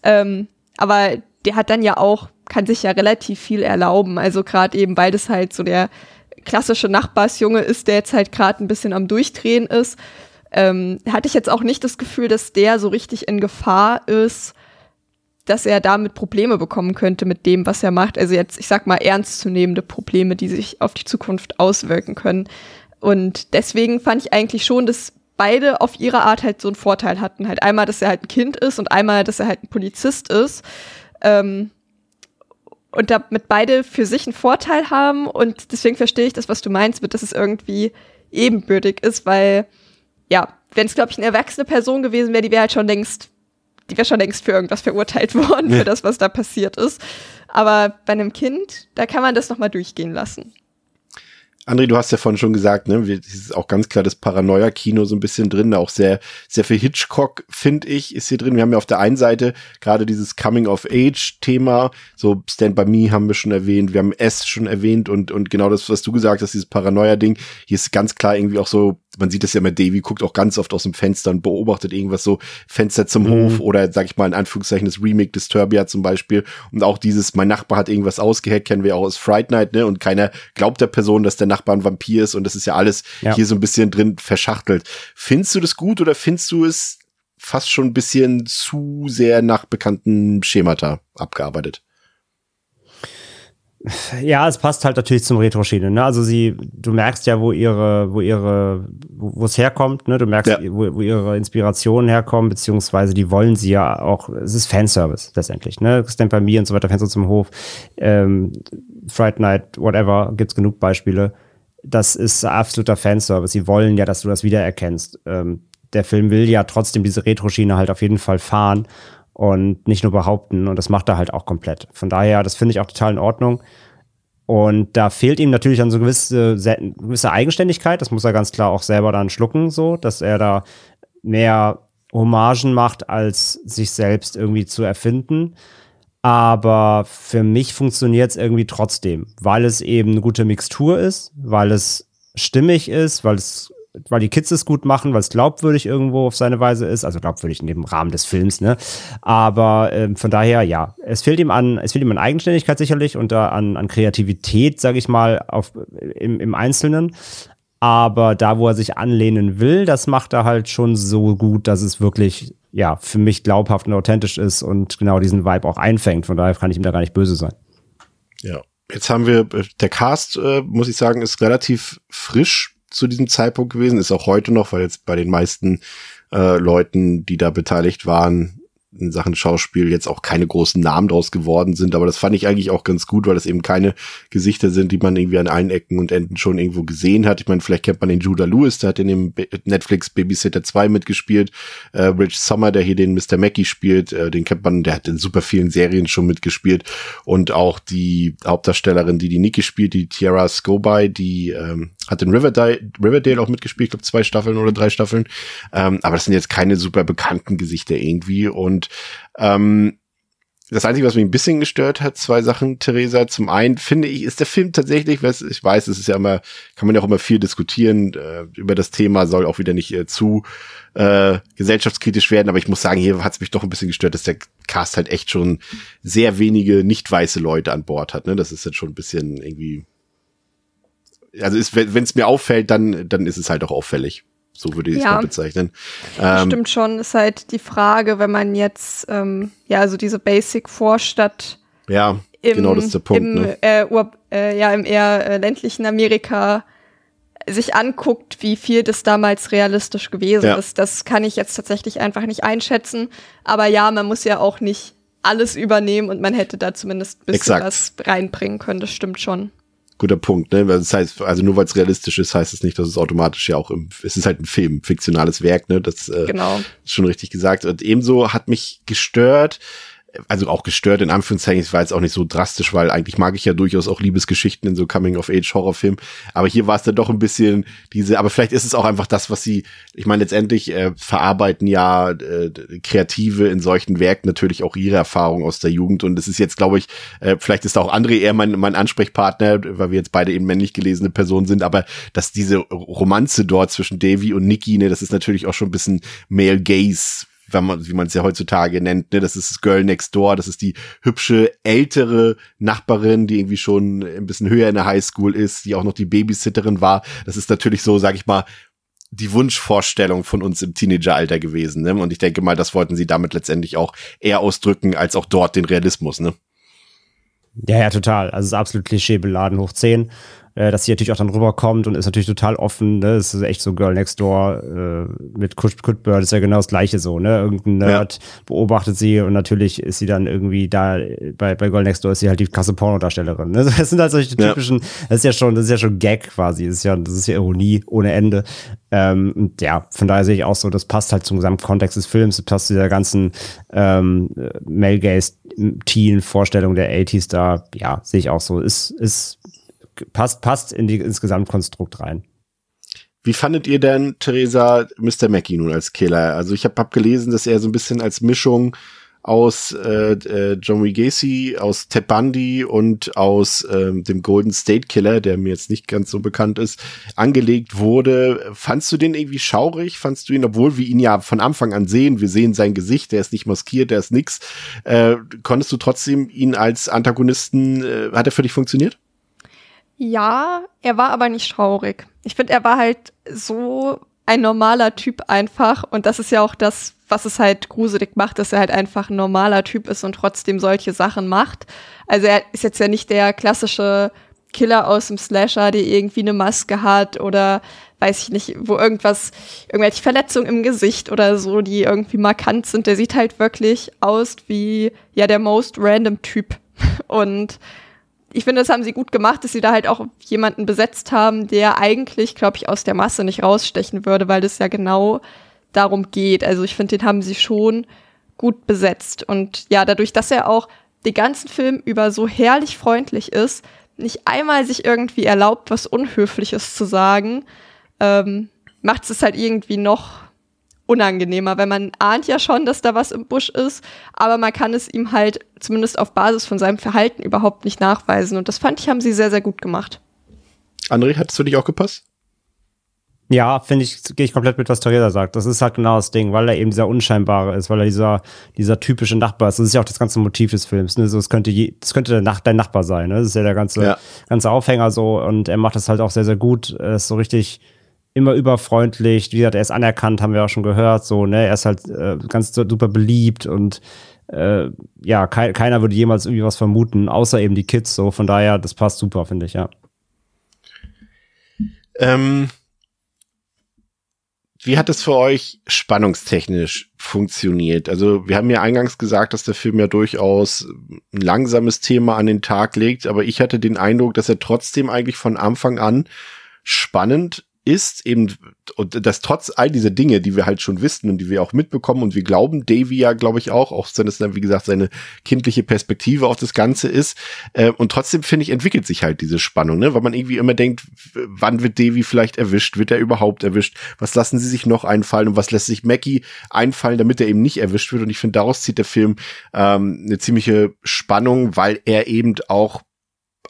Ähm, aber der hat dann ja auch, kann sich ja relativ viel erlauben. Also gerade eben, weil das halt so der klassische Nachbarsjunge ist, der jetzt halt gerade ein bisschen am Durchdrehen ist, ähm, hatte ich jetzt auch nicht das Gefühl, dass der so richtig in Gefahr ist, dass er damit Probleme bekommen könnte mit dem, was er macht. Also jetzt, ich sag mal, ernstzunehmende Probleme, die sich auf die Zukunft auswirken können. Und deswegen fand ich eigentlich schon, dass beide auf ihre Art halt so einen Vorteil hatten. Halt einmal, dass er halt ein Kind ist und einmal, dass er halt ein Polizist ist. Ähm, und damit beide für sich einen Vorteil haben. Und deswegen verstehe ich das, was du meinst, mit, dass es irgendwie ebenbürtig ist, weil, ja, wenn es, glaube ich, eine erwachsene Person gewesen wäre, die wäre halt schon längst die wäre schon längst für irgendwas verurteilt worden, für das, was da passiert ist. Aber bei einem Kind, da kann man das nochmal durchgehen lassen. André, du hast ja vorhin schon gesagt, ne, es ist auch ganz klar das Paranoia-Kino so ein bisschen drin, auch sehr, sehr viel Hitchcock, finde ich, ist hier drin. Wir haben ja auf der einen Seite gerade dieses Coming-of-Age-Thema, so Stand By Me haben wir schon erwähnt, wir haben S schon erwähnt und, und genau das, was du gesagt hast, dieses Paranoia-Ding, hier ist ganz klar irgendwie auch so man sieht es ja immer, Davy guckt auch ganz oft aus dem Fenster und beobachtet irgendwas so Fenster zum mhm. Hof oder sag ich mal in Anführungszeichen das Remake Disturbia zum Beispiel und auch dieses, mein Nachbar hat irgendwas ausgehackt, kennen wir auch aus Fright Night, ne, und keiner glaubt der Person, dass der Nachbar ein Vampir ist und das ist ja alles ja. hier so ein bisschen drin verschachtelt. Findest du das gut oder findest du es fast schon ein bisschen zu sehr nach bekannten Schemata abgearbeitet? Ja, es passt halt natürlich zum Retro-Schiene. Ne? Also sie, du merkst ja, wo ihre, wo ihre, wo es herkommt. Ne? Du merkst, ja. wo, wo ihre Inspirationen herkommen, beziehungsweise die wollen sie ja auch. Es ist Fanservice letztendlich. Ne? Stand bei mir und so weiter, Fenster zum Hof, ähm, Fright Night, whatever, gibt's genug Beispiele. Das ist absoluter Fanservice. Sie wollen ja, dass du das wiedererkennst. Ähm, der Film will ja trotzdem diese Retro-Schiene halt auf jeden Fall fahren und nicht nur behaupten. Und das macht er halt auch komplett. Von daher, das finde ich auch total in Ordnung. Und da fehlt ihm natürlich dann so gewisse, gewisse Eigenständigkeit. Das muss er ganz klar auch selber dann schlucken, so, dass er da mehr Hommagen macht, als sich selbst irgendwie zu erfinden. Aber für mich funktioniert es irgendwie trotzdem, weil es eben eine gute Mixtur ist, weil es stimmig ist, weil es weil die Kids es gut machen, weil es glaubwürdig irgendwo auf seine Weise ist, also glaubwürdig in dem Rahmen des Films, ne? Aber ähm, von daher, ja, es fehlt ihm an, es fehlt ihm an Eigenständigkeit sicherlich und da an, an Kreativität, sag ich mal, auf, im, im Einzelnen. Aber da, wo er sich anlehnen will, das macht er halt schon so gut, dass es wirklich, ja, für mich glaubhaft und authentisch ist und genau diesen Vibe auch einfängt. Von daher kann ich ihm da gar nicht böse sein. Ja. Jetzt haben wir, äh, der Cast, äh, muss ich sagen, ist relativ frisch zu diesem Zeitpunkt gewesen, ist auch heute noch, weil jetzt bei den meisten äh, Leuten, die da beteiligt waren, in Sachen Schauspiel jetzt auch keine großen Namen draus geworden sind, aber das fand ich eigentlich auch ganz gut, weil das eben keine Gesichter sind, die man irgendwie an allen Ecken und Enden schon irgendwo gesehen hat. Ich meine, vielleicht kennt man den Judah Lewis, der hat in dem Netflix Babysitter 2 mitgespielt. Äh, Rich Sommer, der hier den Mr. Mackey spielt, äh, den kennt man, der hat in super vielen Serien schon mitgespielt und auch die Hauptdarstellerin, die die Nikki spielt, die Tiara Scobie, die ähm, hat in Riverdale, Riverdale auch mitgespielt, glaube zwei Staffeln oder drei Staffeln. Ähm, aber das sind jetzt keine super bekannten Gesichter irgendwie. Und ähm, das Einzige, was mich ein bisschen gestört hat, zwei Sachen, Theresa. Zum einen finde ich, ist der Film tatsächlich, was ich weiß, es ist ja immer, kann man ja auch immer viel diskutieren äh, über das Thema, soll auch wieder nicht äh, zu äh, gesellschaftskritisch werden, aber ich muss sagen, hier hat es mich doch ein bisschen gestört, dass der Cast halt echt schon sehr wenige nicht weiße Leute an Bord hat. Ne? Das ist jetzt schon ein bisschen irgendwie also ist, wenn es mir auffällt, dann, dann ist es halt auch auffällig. So würde ich es mal bezeichnen. Ähm, stimmt schon, ist halt die Frage, wenn man jetzt, ähm, ja, also diese Basic-Vorstadt ja, im, genau das ist der Punkt. Im, ne? äh, Ur, äh, ja, im eher äh, ländlichen Amerika sich anguckt, wie viel das damals realistisch gewesen ja. ist. Das kann ich jetzt tatsächlich einfach nicht einschätzen. Aber ja, man muss ja auch nicht alles übernehmen und man hätte da zumindest ein bisschen Exakt. was reinbringen können. Das stimmt schon guter Punkt, ne? Das heißt, also nur weil es realistisch ist, heißt es nicht, dass es automatisch ja auch im, es ist halt ein Film, fiktionales Werk, ne? Das äh, genau. ist schon richtig gesagt. Und ebenso hat mich gestört, also auch gestört in Anführungszeichen, es war jetzt auch nicht so drastisch, weil eigentlich mag ich ja durchaus auch Liebesgeschichten in so Coming-of-Age-Horrorfilmen, aber hier war es dann doch ein bisschen diese, aber vielleicht ist es auch einfach das, was sie, ich meine, letztendlich äh, verarbeiten ja äh, Kreative in solchen Werken natürlich auch ihre Erfahrung aus der Jugend. Und es ist jetzt, glaube ich, äh, vielleicht ist auch André eher mein, mein Ansprechpartner, weil wir jetzt beide eben männlich gelesene Personen sind, aber dass diese Romanze dort zwischen Davy und Nikki, ne, das ist natürlich auch schon ein bisschen Male Gaze wenn man, wie man es ja heutzutage nennt, ne, das ist das Girl Next Door, das ist die hübsche ältere Nachbarin, die irgendwie schon ein bisschen höher in der Highschool ist, die auch noch die Babysitterin war. Das ist natürlich so, sag ich mal, die Wunschvorstellung von uns im Teenageralter gewesen. Ne? Und ich denke mal, das wollten sie damit letztendlich auch eher ausdrücken, als auch dort den Realismus. Ne? Ja, ja, total. Also es ist absolut klischeebeladen hoch 10 äh, dass sie natürlich auch dann rüberkommt und ist natürlich total offen. Ne? Das ist echt so Girl Next Door äh, mit Kutbird ist ja genau das gleiche so. Ne? Irgendein Nerd ja. beobachtet sie und natürlich ist sie dann irgendwie da bei, bei Girl Next Door ist sie halt die krasse Pornodarstellerin. Ne? Das sind halt solche typischen, ja. das ist ja schon, das ist ja schon Gag quasi. Das ist ja, das ist ja Ironie ohne Ende. Ähm, und ja, von daher sehe ich auch so, das passt halt zum Gesamtkontext des Films, das passt zu der ganzen ähm, Male Gaze Teen Vorstellung der 80s da, ja, sehe ich auch so. Ist, ist passt, passt in die, ins Gesamtkonstrukt rein. Wie fandet ihr denn, Theresa, Mr. Mackey nun als Killer? Also ich habe hab gelesen, dass er so ein bisschen als Mischung aus äh, äh, John Gacy, aus Ted Bundy und aus ähm, dem Golden State Killer, der mir jetzt nicht ganz so bekannt ist, angelegt wurde. Fandst du den irgendwie schaurig? Fandst du ihn, obwohl wir ihn ja von Anfang an sehen, wir sehen sein Gesicht, der ist nicht maskiert, der ist nix, äh, konntest du trotzdem ihn als Antagonisten, äh, hat er für dich funktioniert? Ja, er war aber nicht traurig. Ich finde, er war halt so ein normaler Typ einfach. Und das ist ja auch das, was es halt gruselig macht, dass er halt einfach ein normaler Typ ist und trotzdem solche Sachen macht. Also er ist jetzt ja nicht der klassische Killer aus dem Slasher, der irgendwie eine Maske hat oder weiß ich nicht, wo irgendwas, irgendwelche Verletzungen im Gesicht oder so, die irgendwie markant sind. Der sieht halt wirklich aus wie, ja, der most random Typ. Und ich finde, das haben sie gut gemacht, dass sie da halt auch jemanden besetzt haben, der eigentlich, glaube ich, aus der Masse nicht rausstechen würde, weil das ja genau darum geht. Also ich finde, den haben sie schon gut besetzt. Und ja, dadurch, dass er auch den ganzen Film über so herrlich freundlich ist, nicht einmal sich irgendwie erlaubt, was Unhöfliches zu sagen, ähm, macht es halt irgendwie noch unangenehmer, weil man ahnt ja schon, dass da was im Busch ist, aber man kann es ihm halt zumindest auf Basis von seinem Verhalten überhaupt nicht nachweisen. Und das fand ich, haben sie sehr, sehr gut gemacht. André, hat es für dich auch gepasst? Ja, finde ich, gehe ich komplett mit, was Theresa sagt. Das ist halt genau das Ding, weil er eben dieser Unscheinbare ist, weil er dieser, dieser typische Nachbar ist. Das ist ja auch das ganze Motiv des Films. Ne? So, es könnte, je, das könnte der Nach dein Nachbar sein. Ne? Das ist ja der ganze, ja. ganze Aufhänger so. Und er macht das halt auch sehr, sehr gut. Er ist so richtig immer überfreundlich. Wie gesagt, er ist anerkannt, haben wir auch schon gehört. So, ne? Er ist halt äh, ganz super beliebt und äh, ja, ke keiner würde jemals irgendwie was vermuten, außer eben die Kids. So, von daher, das passt super, finde ich, ja. Ähm, wie hat es für euch spannungstechnisch funktioniert? Also wir haben ja eingangs gesagt, dass der Film ja durchaus ein langsames Thema an den Tag legt, aber ich hatte den Eindruck, dass er trotzdem eigentlich von Anfang an spannend ist eben, und das trotz all dieser Dinge, die wir halt schon wissen und die wir auch mitbekommen und wir glauben, Davy ja, glaube ich, auch, auch wenn es dann, wie gesagt, seine kindliche Perspektive auf das Ganze ist. Äh, und trotzdem, finde ich, entwickelt sich halt diese Spannung, ne? Weil man irgendwie immer denkt, wann wird Davy vielleicht erwischt? Wird er überhaupt erwischt? Was lassen sie sich noch einfallen und was lässt sich Mackie einfallen, damit er eben nicht erwischt wird? Und ich finde, daraus zieht der Film ähm, eine ziemliche Spannung, weil er eben auch,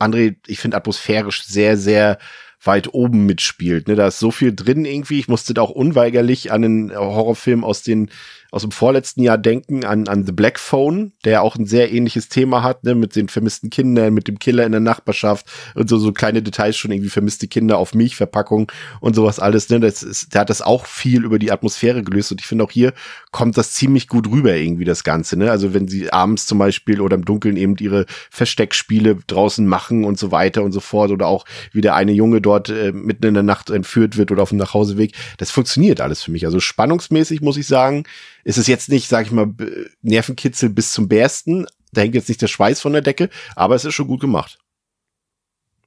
André, ich finde atmosphärisch sehr, sehr weit oben mitspielt. Ne? Da ist so viel drin irgendwie. Ich musste da auch unweigerlich an einen Horrorfilm aus den aus dem vorletzten Jahr denken an, an The Black Phone, der auch ein sehr ähnliches Thema hat, ne, mit den vermissten Kindern, mit dem Killer in der Nachbarschaft und so, so kleine Details schon irgendwie vermisste Kinder auf Milchverpackung und sowas alles, ne, das ist, der hat das auch viel über die Atmosphäre gelöst und ich finde auch hier kommt das ziemlich gut rüber irgendwie das Ganze, ne, also wenn sie abends zum Beispiel oder im Dunkeln eben ihre Versteckspiele draußen machen und so weiter und so fort oder auch wie der eine Junge dort äh, mitten in der Nacht entführt wird oder auf dem Nachhauseweg, das funktioniert alles für mich, also spannungsmäßig muss ich sagen, ist es jetzt nicht, sag ich mal, Nervenkitzel bis zum Bersten. Da hängt jetzt nicht der Schweiß von der Decke, aber es ist schon gut gemacht.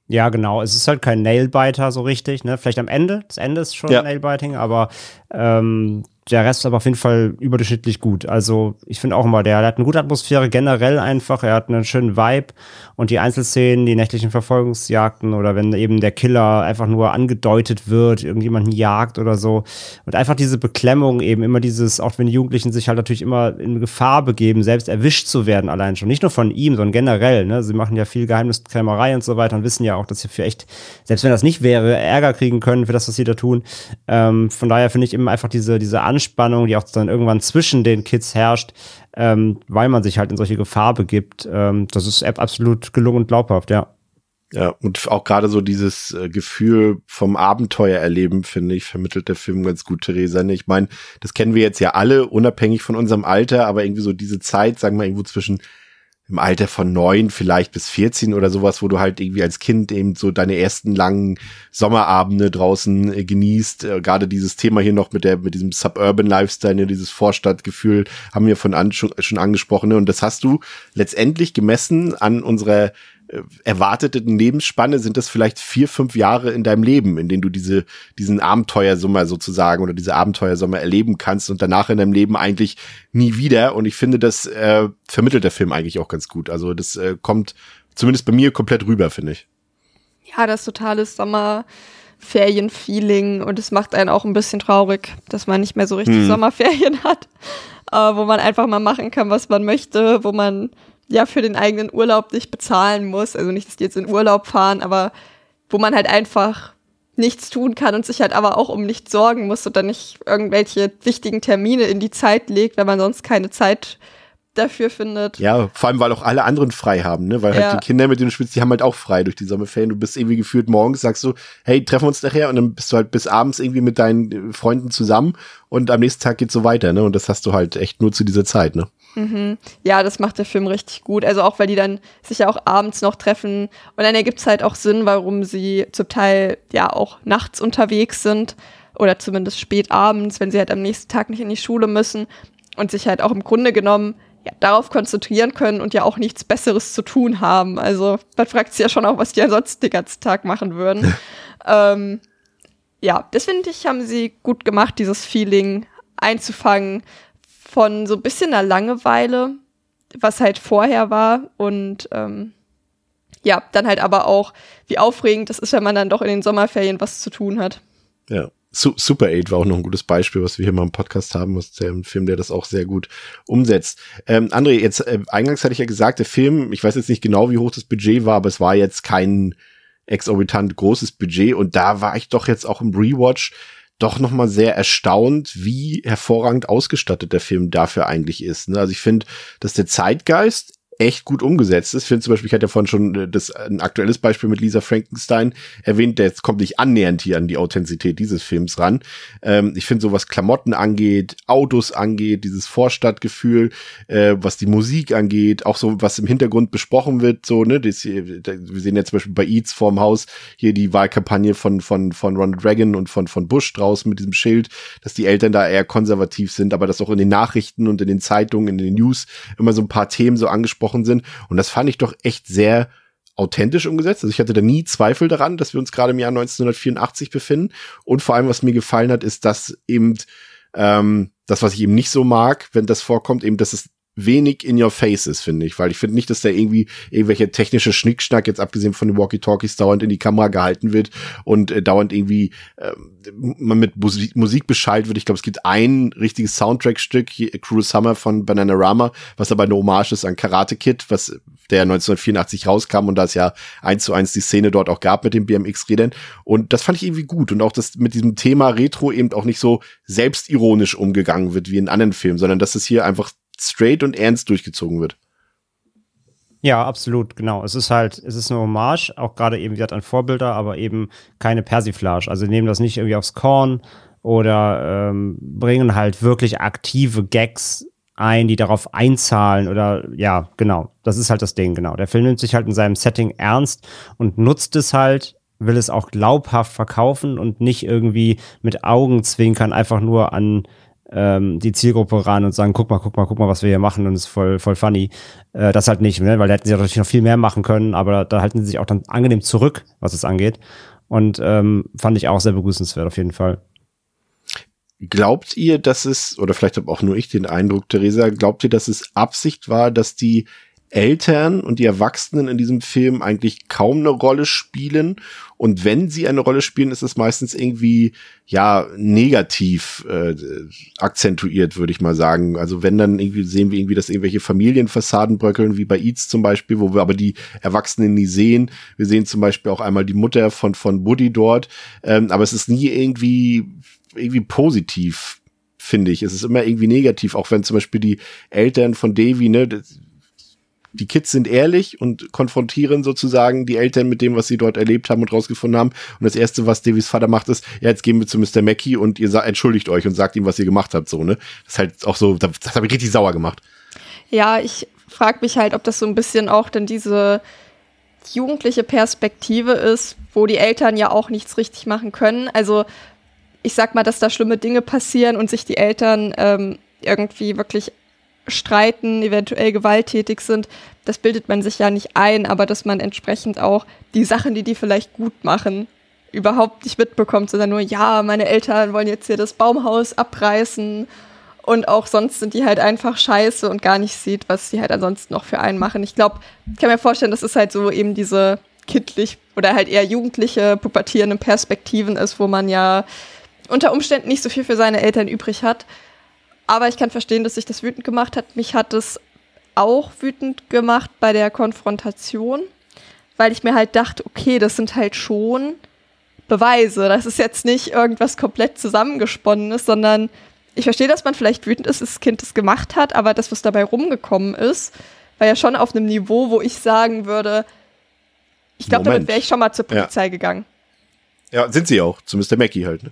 Ja, genau. Es ist halt kein Nailbiter so richtig, ne? Vielleicht am Ende. Das Ende ist schon ja. Nailbiting, aber ähm, der Rest ist aber auf jeden Fall überdurchschnittlich gut. Also ich finde auch immer, der, der, hat eine gute Atmosphäre generell einfach. Er hat einen schönen Vibe und die Einzelszenen, die nächtlichen Verfolgungsjagden oder wenn eben der Killer einfach nur angedeutet wird, irgendjemanden jagt oder so. Und einfach diese Beklemmung eben, immer dieses, auch wenn die Jugendlichen sich halt natürlich immer in Gefahr begeben, selbst erwischt zu werden allein schon. Nicht nur von ihm, sondern generell. Ne? Sie machen ja viel Geheimniskrämerei und so weiter und wissen ja auch, dass sie für echt, selbst wenn das nicht wäre, Ärger kriegen können für das, was sie da tun. Ähm, von daher finde ich eben einfach diese, diese Anspannung, die auch dann irgendwann zwischen den Kids herrscht, ähm, weil man sich halt in solche Gefahr begibt. Ähm, das ist absolut gelungen und glaubhaft, ja. Ja, und auch gerade so dieses äh, Gefühl vom Abenteuer erleben, finde ich, vermittelt der Film ganz gut, Theresa. Ne? Ich meine, das kennen wir jetzt ja alle, unabhängig von unserem Alter, aber irgendwie so diese Zeit, sagen wir irgendwo zwischen im Alter von neun, vielleicht bis 14 oder sowas, wo du halt irgendwie als Kind eben so deine ersten langen Sommerabende draußen äh, genießt. Äh, Gerade dieses Thema hier noch mit der, mit diesem Suburban Lifestyle, ne, dieses Vorstadtgefühl haben wir von an schon, schon angesprochen. Ne? Und das hast du letztendlich gemessen an unserer äh, erwarteten Lebensspanne sind das vielleicht vier, fünf Jahre in deinem Leben, in denen du diese, diesen Abenteuersommer sozusagen oder diese Abenteuersommer erleben kannst und danach in deinem Leben eigentlich nie wieder. Und ich finde, das äh, vermittelt der Film eigentlich auch ganz gut. Also das äh, kommt zumindest bei mir komplett rüber, finde ich. Ja, das totale Sommerferien-Feeling und es macht einen auch ein bisschen traurig, dass man nicht mehr so richtig hm. Sommerferien hat, äh, wo man einfach mal machen kann, was man möchte, wo man ja für den eigenen Urlaub nicht bezahlen muss. Also nicht, dass die jetzt in Urlaub fahren, aber wo man halt einfach nichts tun kann und sich halt aber auch um nichts sorgen muss oder nicht irgendwelche wichtigen Termine in die Zeit legt, wenn man sonst keine Zeit dafür findet. Ja, vor allem, weil auch alle anderen frei haben, ne? Weil halt ja. die Kinder, mit denen du spielst, die haben halt auch frei durch die Sommerferien. Du bist irgendwie gefühlt morgens, sagst du, hey, treffen wir uns nachher und dann bist du halt bis abends irgendwie mit deinen Freunden zusammen und am nächsten Tag geht's so weiter, ne? Und das hast du halt echt nur zu dieser Zeit, ne? Mhm. Ja, das macht der Film richtig gut. Also auch, weil die dann sich ja auch abends noch treffen. Und dann ergibt es halt auch Sinn, warum sie zum Teil ja auch nachts unterwegs sind oder zumindest spät abends, wenn sie halt am nächsten Tag nicht in die Schule müssen und sich halt auch im Grunde genommen ja, darauf konzentrieren können und ja auch nichts Besseres zu tun haben. Also man fragt sich ja schon auch, was die ansonsten den ganzen Tag machen würden. ähm, ja, das finde ich, haben sie gut gemacht, dieses Feeling einzufangen von so ein bisschen einer Langeweile, was halt vorher war und ähm, ja, dann halt aber auch, wie aufregend das ist, wenn man dann doch in den Sommerferien was zu tun hat. Ja. Su Super 8 war auch noch ein gutes Beispiel, was wir hier mal im Podcast haben, was der ein Film, der das auch sehr gut umsetzt. Ähm, André, jetzt äh, eingangs hatte ich ja gesagt, der Film, ich weiß jetzt nicht genau, wie hoch das Budget war, aber es war jetzt kein exorbitant großes Budget und da war ich doch jetzt auch im Rewatch doch noch mal sehr erstaunt, wie hervorragend ausgestattet der Film dafür eigentlich ist. Ne? Also ich finde, dass der Zeitgeist echt gut umgesetzt ist. Ich finde zum Beispiel, ich hatte ja vorhin schon äh, das, ein aktuelles Beispiel mit Lisa Frankenstein erwähnt, der jetzt kommt nicht annähernd hier an die Authentizität dieses Films ran. Ähm, ich finde so, was Klamotten angeht, Autos angeht, dieses Vorstadtgefühl, äh, was die Musik angeht, auch so, was im Hintergrund besprochen wird, so, ne, das hier, wir sehen ja zum Beispiel bei Eats vorm Haus hier die Wahlkampagne von, von, von Ronald Reagan und von, von Bush draußen mit diesem Schild, dass die Eltern da eher konservativ sind, aber dass auch in den Nachrichten und in den Zeitungen, in den News immer so ein paar Themen so angesprochen gesprochen sind. Und das fand ich doch echt sehr authentisch umgesetzt. Also ich hatte da nie Zweifel daran, dass wir uns gerade im Jahr 1984 befinden. Und vor allem, was mir gefallen hat, ist, dass eben ähm, das, was ich eben nicht so mag, wenn das vorkommt, eben, dass es wenig in your face ist, finde ich, weil ich finde nicht, dass da irgendwie irgendwelche technische Schnickschnack jetzt abgesehen von den Walkie-Talkies dauernd in die Kamera gehalten wird und äh, dauernd irgendwie äh, man mit Musik, Musik beschallt wird. Ich glaube, es gibt ein richtiges Soundtrack-Stück, Cruel Summer von Bananarama, was aber eine Hommage ist an Karate Kid, was der 1984 rauskam und das ja eins zu eins die Szene dort auch gab mit den BMX-Rädern. Und das fand ich irgendwie gut. Und auch, dass mit diesem Thema Retro eben auch nicht so selbstironisch umgegangen wird wie in anderen Filmen, sondern dass es hier einfach straight und ernst durchgezogen wird. Ja, absolut, genau. Es ist halt, es ist eine Hommage, auch gerade eben wie an Vorbilder, aber eben keine Persiflage. Also nehmen das nicht irgendwie aufs Korn oder ähm, bringen halt wirklich aktive Gags ein, die darauf einzahlen oder ja, genau. Das ist halt das Ding, genau. Der Film nimmt sich halt in seinem Setting ernst und nutzt es halt, will es auch glaubhaft verkaufen und nicht irgendwie mit Augenzwinkern einfach nur an ähm, die Zielgruppe ran und sagen, guck mal, guck mal, guck mal, was wir hier machen und es ist voll, voll funny. Äh, das halt nicht, ne? weil da hätten sie natürlich noch viel mehr machen können, aber da halten sie sich auch dann angenehm zurück, was es angeht. Und ähm, fand ich auch sehr begrüßenswert auf jeden Fall. Glaubt ihr, dass es, oder vielleicht habe auch nur ich den Eindruck, Theresa, glaubt ihr, dass es Absicht war, dass die Eltern und die Erwachsenen in diesem Film eigentlich kaum eine Rolle spielen. Und wenn sie eine Rolle spielen, ist es meistens irgendwie, ja, negativ äh, akzentuiert, würde ich mal sagen. Also wenn dann irgendwie sehen wir irgendwie, dass irgendwelche Familienfassaden bröckeln, wie bei Eats zum Beispiel, wo wir aber die Erwachsenen nie sehen. Wir sehen zum Beispiel auch einmal die Mutter von, von Buddy dort. Ähm, aber es ist nie irgendwie, irgendwie positiv finde ich. Es ist immer irgendwie negativ, auch wenn zum Beispiel die Eltern von Davy, ne, die Kids sind ehrlich und konfrontieren sozusagen die Eltern mit dem, was sie dort erlebt haben und rausgefunden haben. Und das erste, was Davies Vater macht, ist, ja, jetzt gehen wir zu Mr. Mackey und ihr entschuldigt euch und sagt ihm, was ihr gemacht habt, so, ne? Das ist halt auch so, das, das habe ich richtig sauer gemacht. Ja, ich frage mich halt, ob das so ein bisschen auch denn diese jugendliche Perspektive ist, wo die Eltern ja auch nichts richtig machen können. Also ich sag mal, dass da schlimme Dinge passieren und sich die Eltern ähm, irgendwie wirklich streiten, eventuell gewalttätig sind, das bildet man sich ja nicht ein, aber dass man entsprechend auch die Sachen, die die vielleicht gut machen, überhaupt nicht mitbekommt, sondern nur, ja, meine Eltern wollen jetzt hier das Baumhaus abreißen und auch sonst sind die halt einfach scheiße und gar nicht sieht, was sie halt ansonsten noch für einen machen. Ich glaube, ich kann mir vorstellen, dass es halt so eben diese kindlich oder halt eher jugendliche, pubertierende Perspektiven ist, wo man ja unter Umständen nicht so viel für seine Eltern übrig hat aber ich kann verstehen, dass sich das wütend gemacht hat. Mich hat es auch wütend gemacht bei der Konfrontation, weil ich mir halt dachte, okay, das sind halt schon Beweise. Das ist jetzt nicht irgendwas komplett zusammengesponnenes, sondern ich verstehe, dass man vielleicht wütend ist, dass das Kind das gemacht hat, aber das, was dabei rumgekommen ist, war ja schon auf einem Niveau, wo ich sagen würde, ich glaube, damit wäre ich schon mal zur Polizei ja. gegangen. Ja, sind sie auch. Zu Mr. Mackey halt. Ne?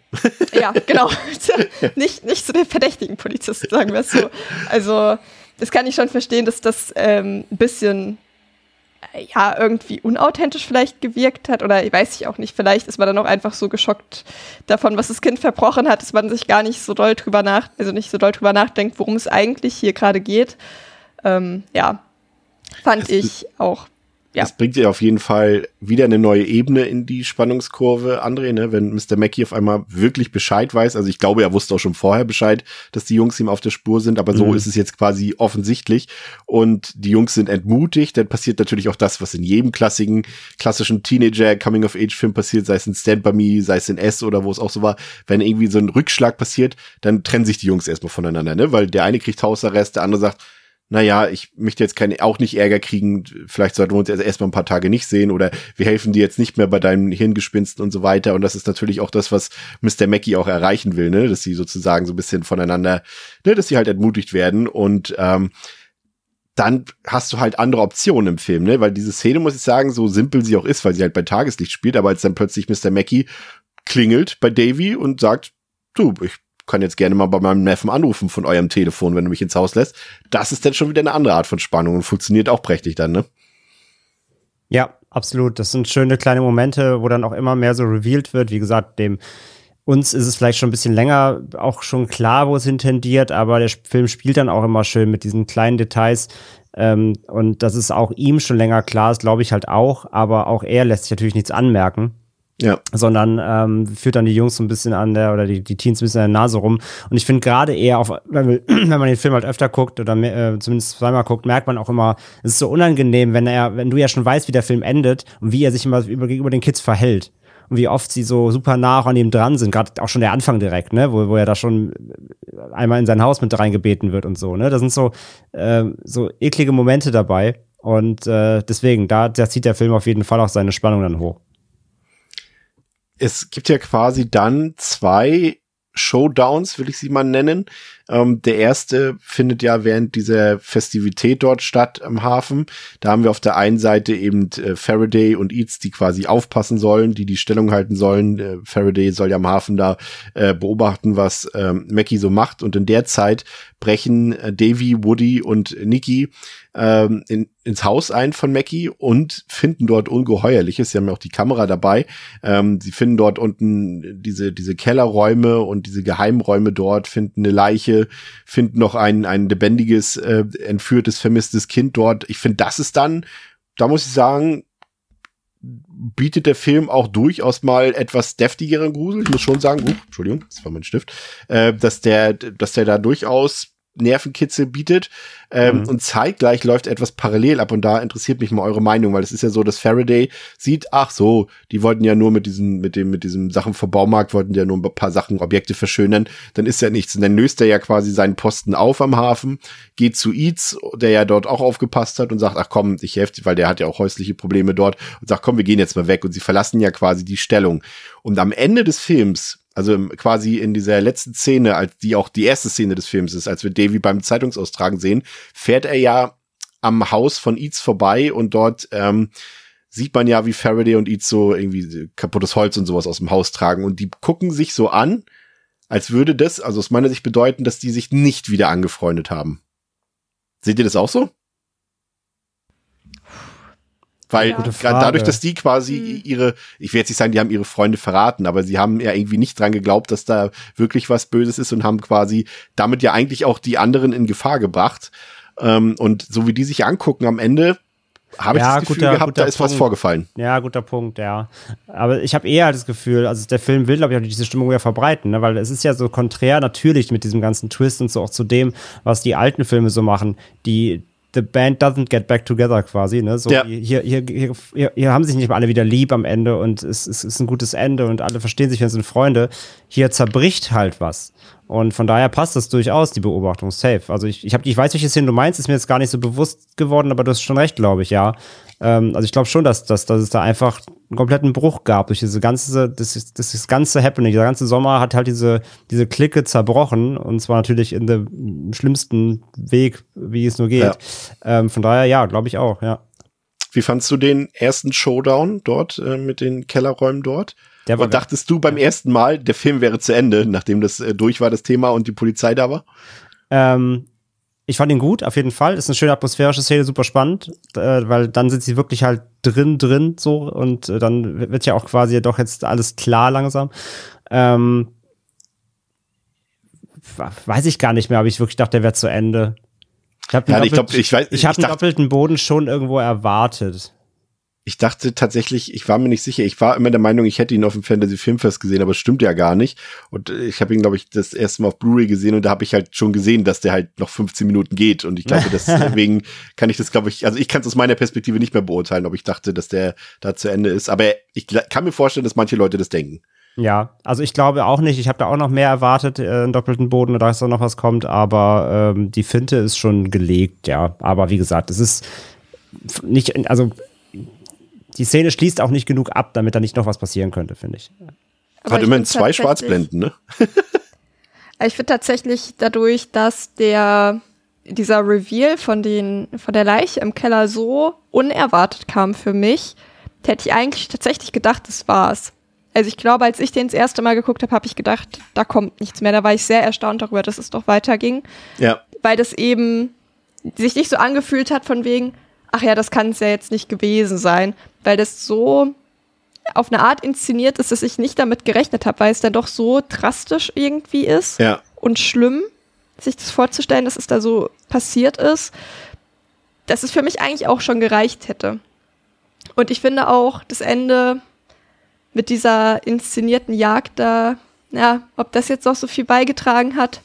Ja, genau. nicht, nicht zu den verdächtigen Polizisten, sagen wir es so. Also, das kann ich schon verstehen, dass das ähm, ein bisschen äh, ja, irgendwie unauthentisch vielleicht gewirkt hat. Oder weiß ich auch nicht, vielleicht ist man dann auch einfach so geschockt davon, was das Kind verbrochen hat, dass man sich gar nicht so doll drüber nach, also nicht so doll drüber nachdenkt, worum es eigentlich hier gerade geht. Ähm, ja, fand es ich auch Ja. Das bringt ja auf jeden Fall wieder eine neue Ebene in die Spannungskurve, André, ne? wenn Mr. Mackey auf einmal wirklich Bescheid weiß. Also ich glaube, er wusste auch schon vorher Bescheid, dass die Jungs ihm auf der Spur sind, aber so Mhm. ist es jetzt quasi offensichtlich. Und die Jungs sind entmutigt. Dann passiert natürlich auch das, was in jedem klassischen, klassischen Teenager-Coming-of-Age-Film passiert, sei es in Stand By Me, sei es in S oder wo es auch so war. Wenn irgendwie so ein Rückschlag passiert, dann trennen sich die Jungs erstmal voneinander, ne? Weil der eine kriegt Hausarrest, der andere sagt, naja, ich möchte jetzt keine, auch nicht Ärger kriegen, vielleicht sollten wir uns erst erstmal ein paar Tage nicht sehen oder wir helfen dir jetzt nicht mehr bei deinen Hirngespinsten und so weiter. Und das ist natürlich auch das, was Mr. Mackey auch erreichen will, ne? Dass sie sozusagen so ein bisschen voneinander, ne, dass sie halt entmutigt werden und ähm, dann hast du halt andere Optionen im Film, ne? Weil diese Szene, muss ich sagen, so simpel sie auch ist, weil sie halt bei Tageslicht spielt, aber als dann plötzlich Mr. Mackey klingelt bei Davy und sagt, du, ich kann jetzt gerne mal bei meinem Neffen anrufen von eurem Telefon, wenn du mich ins Haus lässt. Das ist dann schon wieder eine andere Art von Spannung und funktioniert auch prächtig dann, ne? Ja, absolut. Das sind schöne kleine Momente, wo dann auch immer mehr so revealed wird. Wie gesagt, dem uns ist es vielleicht schon ein bisschen länger auch schon klar, wo es hintendiert, aber der Film spielt dann auch immer schön mit diesen kleinen Details. Ähm, und das ist auch ihm schon länger klar, ist glaube ich halt auch, aber auch er lässt sich natürlich nichts anmerken Ja. sondern ähm, führt dann die Jungs so ein bisschen an der oder die, die Teens ein bisschen an der Nase rum. Und ich finde gerade eher auf, wenn, man den Film halt öfter guckt oder äh, zumindest zweimal guckt, merkt man auch immer, es ist so unangenehm, wenn er, wenn du ja schon weißt, wie der Film endet und wie er sich immer über, gegenüber den Kids verhält. Und wie oft sie so super nah an ihm dran sind, gerade auch schon der Anfang direkt, ne, wo, wo er da schon einmal in sein Haus mit reingebeten wird und so, ne. Da sind so, äh, so eklige Momente dabei. Und äh, deswegen, da, da zieht der Film auf jeden Fall auch seine Spannung dann hoch. Es gibt ja quasi dann zwei Showdowns, will ich sie mal nennen. Ähm, der erste findet ja während dieser Festivität dort statt am Hafen. Da haben wir auf der einen Seite eben äh, Faraday und Eats, die quasi aufpassen sollen, die die Stellung halten sollen. Äh, Faraday soll ja am Hafen da äh, beobachten, was ähm, Mackie so macht. Und in der Zeit brechen äh, Davy, Woody und Nikki ähm, in, ins Haus ein von Mackie und finden dort Ungeheuerliches. Sie haben ja auch die Kamera dabei. Ähm, sie finden dort unten diese, diese Kellerräume und diese Geheimräume dort, finden eine Leiche, finden noch ein, ein lebendiges, äh, entführtes, vermisstes Kind dort. Ich finde, das ist dann, da muss ich sagen, bietet der Film auch durchaus mal etwas deftigeren Grusel. Ich muss schon sagen, uh, Entschuldigung, das war mein Stift, äh, dass der, dass der da durchaus Nervenkitzel bietet ähm, Mhm. und zeitgleich läuft etwas parallel ab und da interessiert mich mal eure Meinung, weil es ist ja so, dass Faraday sieht, ach so, die wollten ja nur mit diesen, mit dem, mit diesem Sachen vom Baumarkt, wollten ja nur ein paar Sachen, Objekte verschönern, dann ist ja nichts. Und dann löst er ja quasi seinen Posten auf am Hafen, geht zu Eats, der ja dort auch aufgepasst hat und sagt, ach komm, ich helfe dir, weil der hat ja auch häusliche Probleme dort und sagt, komm, wir gehen jetzt mal weg. Und sie verlassen ja quasi die Stellung. Und am Ende des Films also quasi in dieser letzten Szene, als die auch die erste Szene des Films ist, als wir Davy beim Zeitungsaustragen sehen, fährt er ja am Haus von Eats vorbei und dort ähm, sieht man ja, wie Faraday und Eats so irgendwie kaputtes Holz und sowas aus dem Haus tragen und die gucken sich so an, als würde das, also aus meiner Sicht bedeuten, dass die sich nicht wieder angefreundet haben. Seht ihr das auch so? Weil Ja. Dadurch, dass die quasi Hm. ihre, ich will jetzt nicht sagen, die haben ihre Freunde verraten, aber sie haben ja irgendwie nicht dran geglaubt, dass da wirklich was Böses ist und haben quasi damit ja eigentlich auch die anderen in Gefahr gebracht. Ähm, und so wie die sich angucken am Ende, habe ich Ja, das Gefühl guter- gehabt, da guter ist was Punkt. vorgefallen. Ja, guter Punkt, ja. Aber ich habe eher das Gefühl, also der Film will, glaube ich, auch diese Stimmung wieder verbreiten, ne? weil es ist ja so konträr natürlich mit diesem ganzen Twist und so auch zu dem, was die alten Filme so machen, die The Band doesn't get back together quasi, ne? So Ja. hier, hier, hier, hier, haben sich nicht mal alle wieder lieb am Ende und es, es ist ein gutes Ende und alle verstehen sich, wir sind Freunde. Hier zerbricht halt was. Und von daher passt das durchaus, die Beobachtung, safe. Also ich, ich, hab, ich weiß, welche Szene du meinst, ist mir jetzt gar nicht so bewusst geworden, aber du hast schon recht, glaube ich, ja. Ähm, also ich glaube schon, dass, dass, dass es da einfach einen kompletten Bruch gab durch diese ganze, das, ist- das, ganze Happening. Der ganze Sommer hat halt diese, diese Clique zerbrochen und zwar natürlich in dem schlimmsten Weg, wie es nur geht. Ja. Ähm, von daher, ja, glaube ich auch, ja. Wie fandst du den ersten Showdown dort äh, mit den Kellerräumen dort? Der Und dachtest du beim ersten Mal, der Film wäre zu Ende, nachdem das äh, durch war, das Thema und die Polizei da war? Ähm, ich fand ihn gut, auf jeden Fall. Ist eine schöne atmosphärische Szene, super spannend, äh, weil dann sind sie wirklich halt drin, drin so und äh, dann wird ja auch quasi doch jetzt alles klar langsam. Ähm, weiß ich gar nicht mehr, ob ich wirklich dachte, der wäre zu Ende. Ich habe Ja, ich glaub, ich weiß- ich hab ich einen dachte- doppelten Boden schon irgendwo erwartet. Ich dachte tatsächlich, ich war mir nicht sicher. Ich war immer der Meinung, ich hätte ihn auf dem Fantasy Filmfest gesehen, aber es stimmt ja gar nicht. Und ich habe ihn, glaube ich, das erste Mal auf Blu-ray gesehen und da habe ich halt schon gesehen, dass der halt noch 15 Minuten geht. Und ich glaube, deswegen kann ich das, glaube ich, also ich kann es aus meiner Perspektive nicht mehr beurteilen, ob ich dachte, dass der da zu Ende ist. Aber ich kann mir vorstellen, dass manche Leute das denken. Ja, also ich glaube auch nicht. Ich habe da auch noch mehr erwartet, äh, einen doppelten Boden oder dass da noch was kommt, aber ähm, die Finte ist schon gelegt, ja. Aber wie gesagt, es ist nicht, also die Szene schließt auch nicht genug ab, damit da nicht noch was passieren könnte, finde ich. Aber Hat immerhin zwei Schwarzblenden, ne? ich finde tatsächlich dadurch, dass der dieser Reveal von den von der Leiche im Keller so unerwartet kam für mich, hätte ich eigentlich tatsächlich gedacht, das war's. Also ich glaube, als ich den das erste Mal geguckt habe, habe ich gedacht, da kommt nichts mehr. Da war ich sehr erstaunt darüber, dass es doch weiterging. Ja. Weil das eben sich nicht so angefühlt hat von wegen, ach ja, das kann es ja jetzt nicht gewesen sein, weil das so auf eine Art inszeniert ist, dass ich nicht damit gerechnet habe, weil es dann doch so drastisch irgendwie ist ja. und schlimm, sich das vorzustellen, dass es da so passiert ist, dass es für mich eigentlich auch schon gereicht hätte. Und ich finde auch das Ende mit dieser inszenierten Jagd da, ja, ob das jetzt noch so viel beigetragen hat,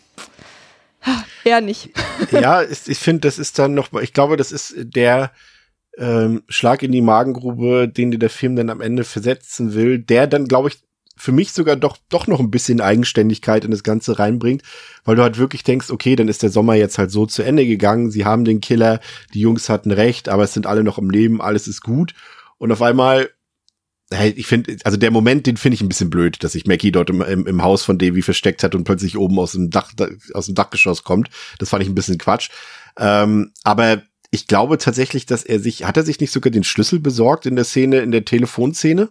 eher nicht. ja, ich finde, das ist dann noch, ich glaube, das ist der ähm, Schlag in die Magengrube, den dir der Film dann am Ende versetzen will, der dann, glaube ich, für mich sogar doch, doch noch ein bisschen Eigenständigkeit in das Ganze reinbringt, weil du halt wirklich denkst, okay, dann ist der Sommer jetzt halt so zu Ende gegangen, sie haben den Killer, die Jungs hatten recht, aber es sind alle noch im Leben, alles ist gut. Und auf einmal ich finde, also der Moment, den finde ich ein bisschen blöd, dass sich Mackie dort im, im, im, Haus von Davy versteckt hat und plötzlich oben aus dem Dach, aus dem Dachgeschoss kommt. Das fand ich ein bisschen Quatsch. Ähm, aber ich glaube tatsächlich, dass er sich, hat er sich nicht sogar den Schlüssel besorgt in der Szene, in der Telefonszene?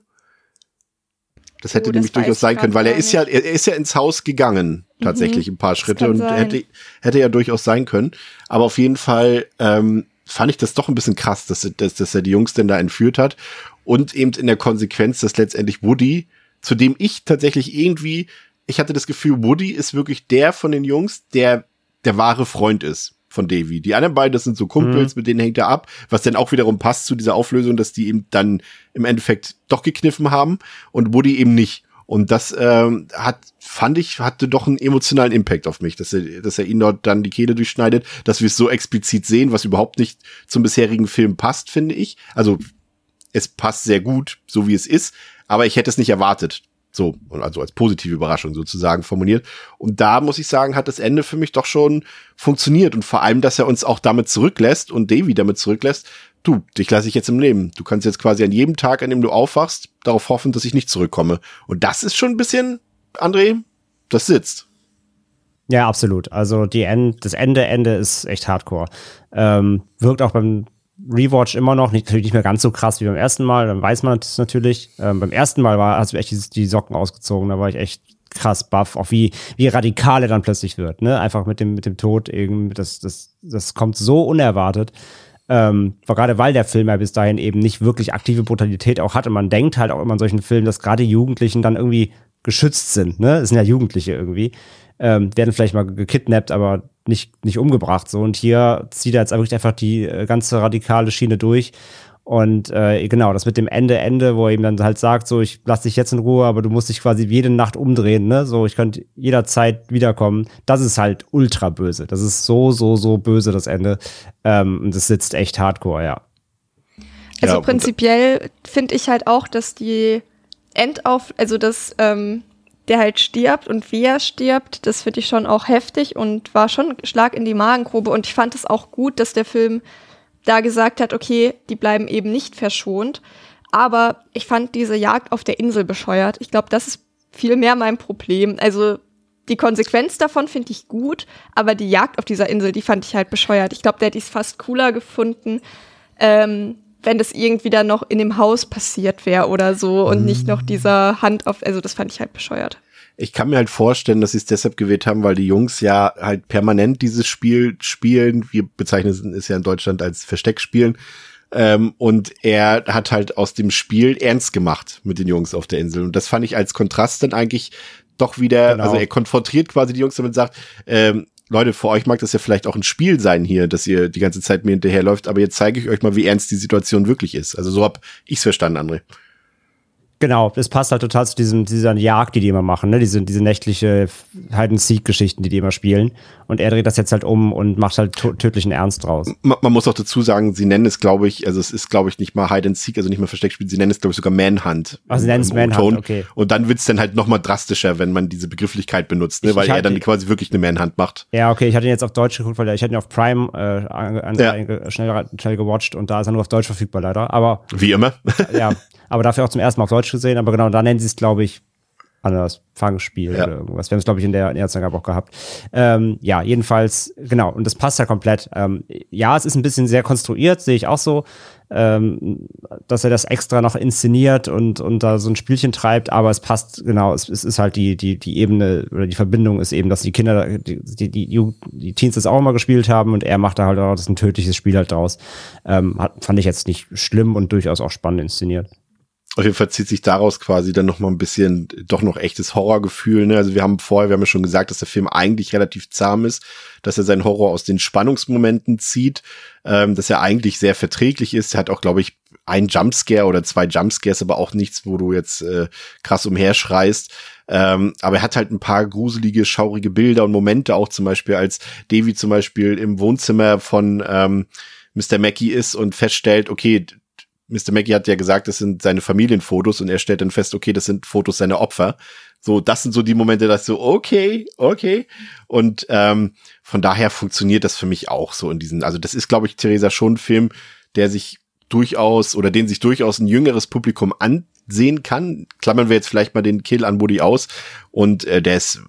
Das hätte oh, nämlich durchaus sein können, weil er ist ja, er ist ja ins Haus gegangen, mhm. tatsächlich mhm, ein paar Schritte und sein. hätte, hätte ja durchaus sein können. Aber auf jeden Fall ähm, fand ich das doch ein bisschen krass, dass, dass, dass er die Jungs denn da entführt hat und eben in der Konsequenz, dass letztendlich Woody, zu dem ich tatsächlich irgendwie, ich hatte das Gefühl, Woody ist wirklich der von den Jungs, der der wahre Freund ist von Davy. Die anderen beiden, das sind so Kumpels, mhm. mit denen hängt er ab, was dann auch wiederum passt zu dieser Auflösung, dass die ihm dann im Endeffekt doch gekniffen haben und Woody eben nicht. Und das ähm, hat, fand ich, hatte doch einen emotionalen Impact auf mich, dass er, dass er ihn dort dann die Kehle durchschneidet, dass wir es so explizit sehen, was überhaupt nicht zum bisherigen Film passt, finde ich. Also es passt sehr gut, so wie es ist, aber ich hätte es nicht erwartet. So, also als positive Überraschung sozusagen formuliert. Und da muss ich sagen, hat das Ende für mich doch schon funktioniert. Und vor allem, dass er uns auch damit zurücklässt und Davy damit zurücklässt, du, dich lasse ich jetzt im Leben. Du kannst jetzt quasi an jedem Tag, an dem du aufwachst, darauf hoffen, dass ich nicht zurückkomme. Und das ist schon ein bisschen, André, das sitzt. Ja, absolut. Also die End, das Ende, Ende ist echt hardcore. Ähm, wirkt auch beim Rewatch immer noch, nicht, natürlich nicht mehr ganz so krass wie beim ersten Mal, dann weiß man das natürlich. Ähm, beim ersten Mal war, hast du echt die, Socken ausgezogen, da war ich echt krass baff, auch wie, wie radikal er dann plötzlich wird, ne? Einfach mit dem, mit dem Tod, irgendwie, das, das, das kommt so unerwartet. Ähm, gerade weil der Film ja bis dahin eben nicht wirklich aktive Brutalität auch hatte. Man denkt halt auch immer in solchen Filmen, dass gerade Jugendlichen dann irgendwie geschützt sind, ne? Es sind ja Jugendliche irgendwie. Ähm, werden vielleicht mal gekidnappt, aber nicht, nicht umgebracht. So. Und hier zieht er jetzt wirklich einfach die äh, ganze radikale Schiene durch. Und äh, genau, das mit dem Ende, Ende, wo er ihm dann halt sagt, so, ich lass dich jetzt in Ruhe, aber du musst dich quasi jede Nacht umdrehen, ne? So, ich könnte jederzeit wiederkommen. Das ist halt ultra böse. Das ist so, so, so böse, das Ende. Ähm, und das sitzt echt hardcore, ja. Also ja, prinzipiell finde ich halt auch, dass die Endauf, also das ähm, der halt stirbt und wie er stirbt, das finde ich schon auch heftig und war schon Schlag in die Magengrube. Und ich fand es auch gut, dass der Film da gesagt hat, okay, die bleiben eben nicht verschont. Aber ich fand diese Jagd auf der Insel bescheuert. Ich glaube, das ist viel mehr mein Problem. Also die Konsequenz davon finde ich gut, aber die Jagd auf dieser Insel, die fand ich halt bescheuert. Ich glaube, der hätte ich es fast cooler gefunden, ähm, wenn das irgendwie dann noch in dem Haus passiert wäre oder so und nicht noch dieser Hand auf, also das fand ich halt bescheuert. Ich kann mir halt vorstellen, dass sie es deshalb gewählt haben, weil die Jungs ja halt permanent dieses Spiel spielen. Wir bezeichnen es ja in Deutschland als Versteckspielen. Ähm, und er hat halt aus dem Spiel ernst gemacht mit den Jungs auf der Insel. Und das fand ich als Kontrast dann eigentlich doch wieder, genau. also er konfrontiert quasi die Jungs damit und sagt, ähm, Leute, für euch mag das ja vielleicht auch ein Spiel sein hier, dass ihr die ganze Zeit mir hinterherläuft, aber jetzt zeige ich euch mal, wie ernst die Situation wirklich ist. Also so hab ich's verstanden, André. Genau, das passt halt total zu diesem, dieser Jagd, die die immer machen, ne? Diese, diese nächtliche Hide-and-Seek-Geschichten, die die immer spielen. Und er dreht das jetzt halt um und macht halt tödlichen Ernst draus. Man, man muss auch dazu sagen, sie nennen es, glaube ich, also es ist, glaube ich, nicht mal Hide-and-Seek, also nicht mal Versteckspiel, sie nennen es, glaube ich, sogar Manhunt. Also sie nennen es Manhunt, okay. Und dann wird's dann halt noch mal drastischer, wenn man diese Begrifflichkeit benutzt, ne? Ich, weil ich er dann quasi wirklich eine Manhunt macht. Ja, okay, ich hatte ihn jetzt auf Deutsch geguckt, weil ich hatte ihn auf Prime äh, an, ja. schnell, schnell gewatcht und da ist er nur auf Deutsch verfügbar leider, aber... Wie immer. ja, aber dafür auch zum ersten Mal auf Deutsch gesehen. Aber genau, da nennen sie es, glaube ich, anders Fangspiel ja. oder irgendwas. Wir haben es, glaube ich, in der Erstangabe auch gehabt. Ähm, ja, jedenfalls, genau, und das passt ja komplett. Ähm, ja, es ist ein bisschen sehr konstruiert, sehe ich auch so, ähm, dass er das extra noch inszeniert und, und da so ein Spielchen treibt, aber es passt, genau, es, es ist halt die, die, die Ebene oder die Verbindung ist eben, dass die Kinder, die, die, die, die Teens das auch immer gespielt haben und er macht da halt auch das ein tödliches Spiel halt draus. Ähm, hat, fand ich jetzt nicht schlimm und durchaus auch spannend inszeniert auf jeden Fall zieht sich daraus quasi dann noch mal ein bisschen doch noch echtes Horrorgefühl. Ne? Also wir haben vorher, wir haben ja schon gesagt, dass der Film eigentlich relativ zahm ist, dass er seinen Horror aus den Spannungsmomenten zieht, ähm, dass er eigentlich sehr verträglich ist. Er hat auch, glaube ich, ein Jumpscare oder zwei Jumpscares, aber auch nichts, wo du jetzt äh, krass umherschreist. Ähm, aber er hat halt ein paar gruselige, schaurige Bilder und Momente, auch zum Beispiel, als Davy zum Beispiel im Wohnzimmer von ähm, Mr. Mackey ist und feststellt, okay, Mr. Maggie hat ja gesagt, das sind seine Familienfotos und er stellt dann fest, okay, das sind Fotos seiner Opfer. So, das sind so die Momente, dass so, okay, okay. Und ähm, von daher funktioniert das für mich auch so in diesen, also das ist, glaube ich, Theresa schon ein Film, der sich durchaus oder den sich durchaus ein jüngeres Publikum ansehen kann. Klammern wir jetzt vielleicht mal den Kill an Woody aus. Und äh, der ist,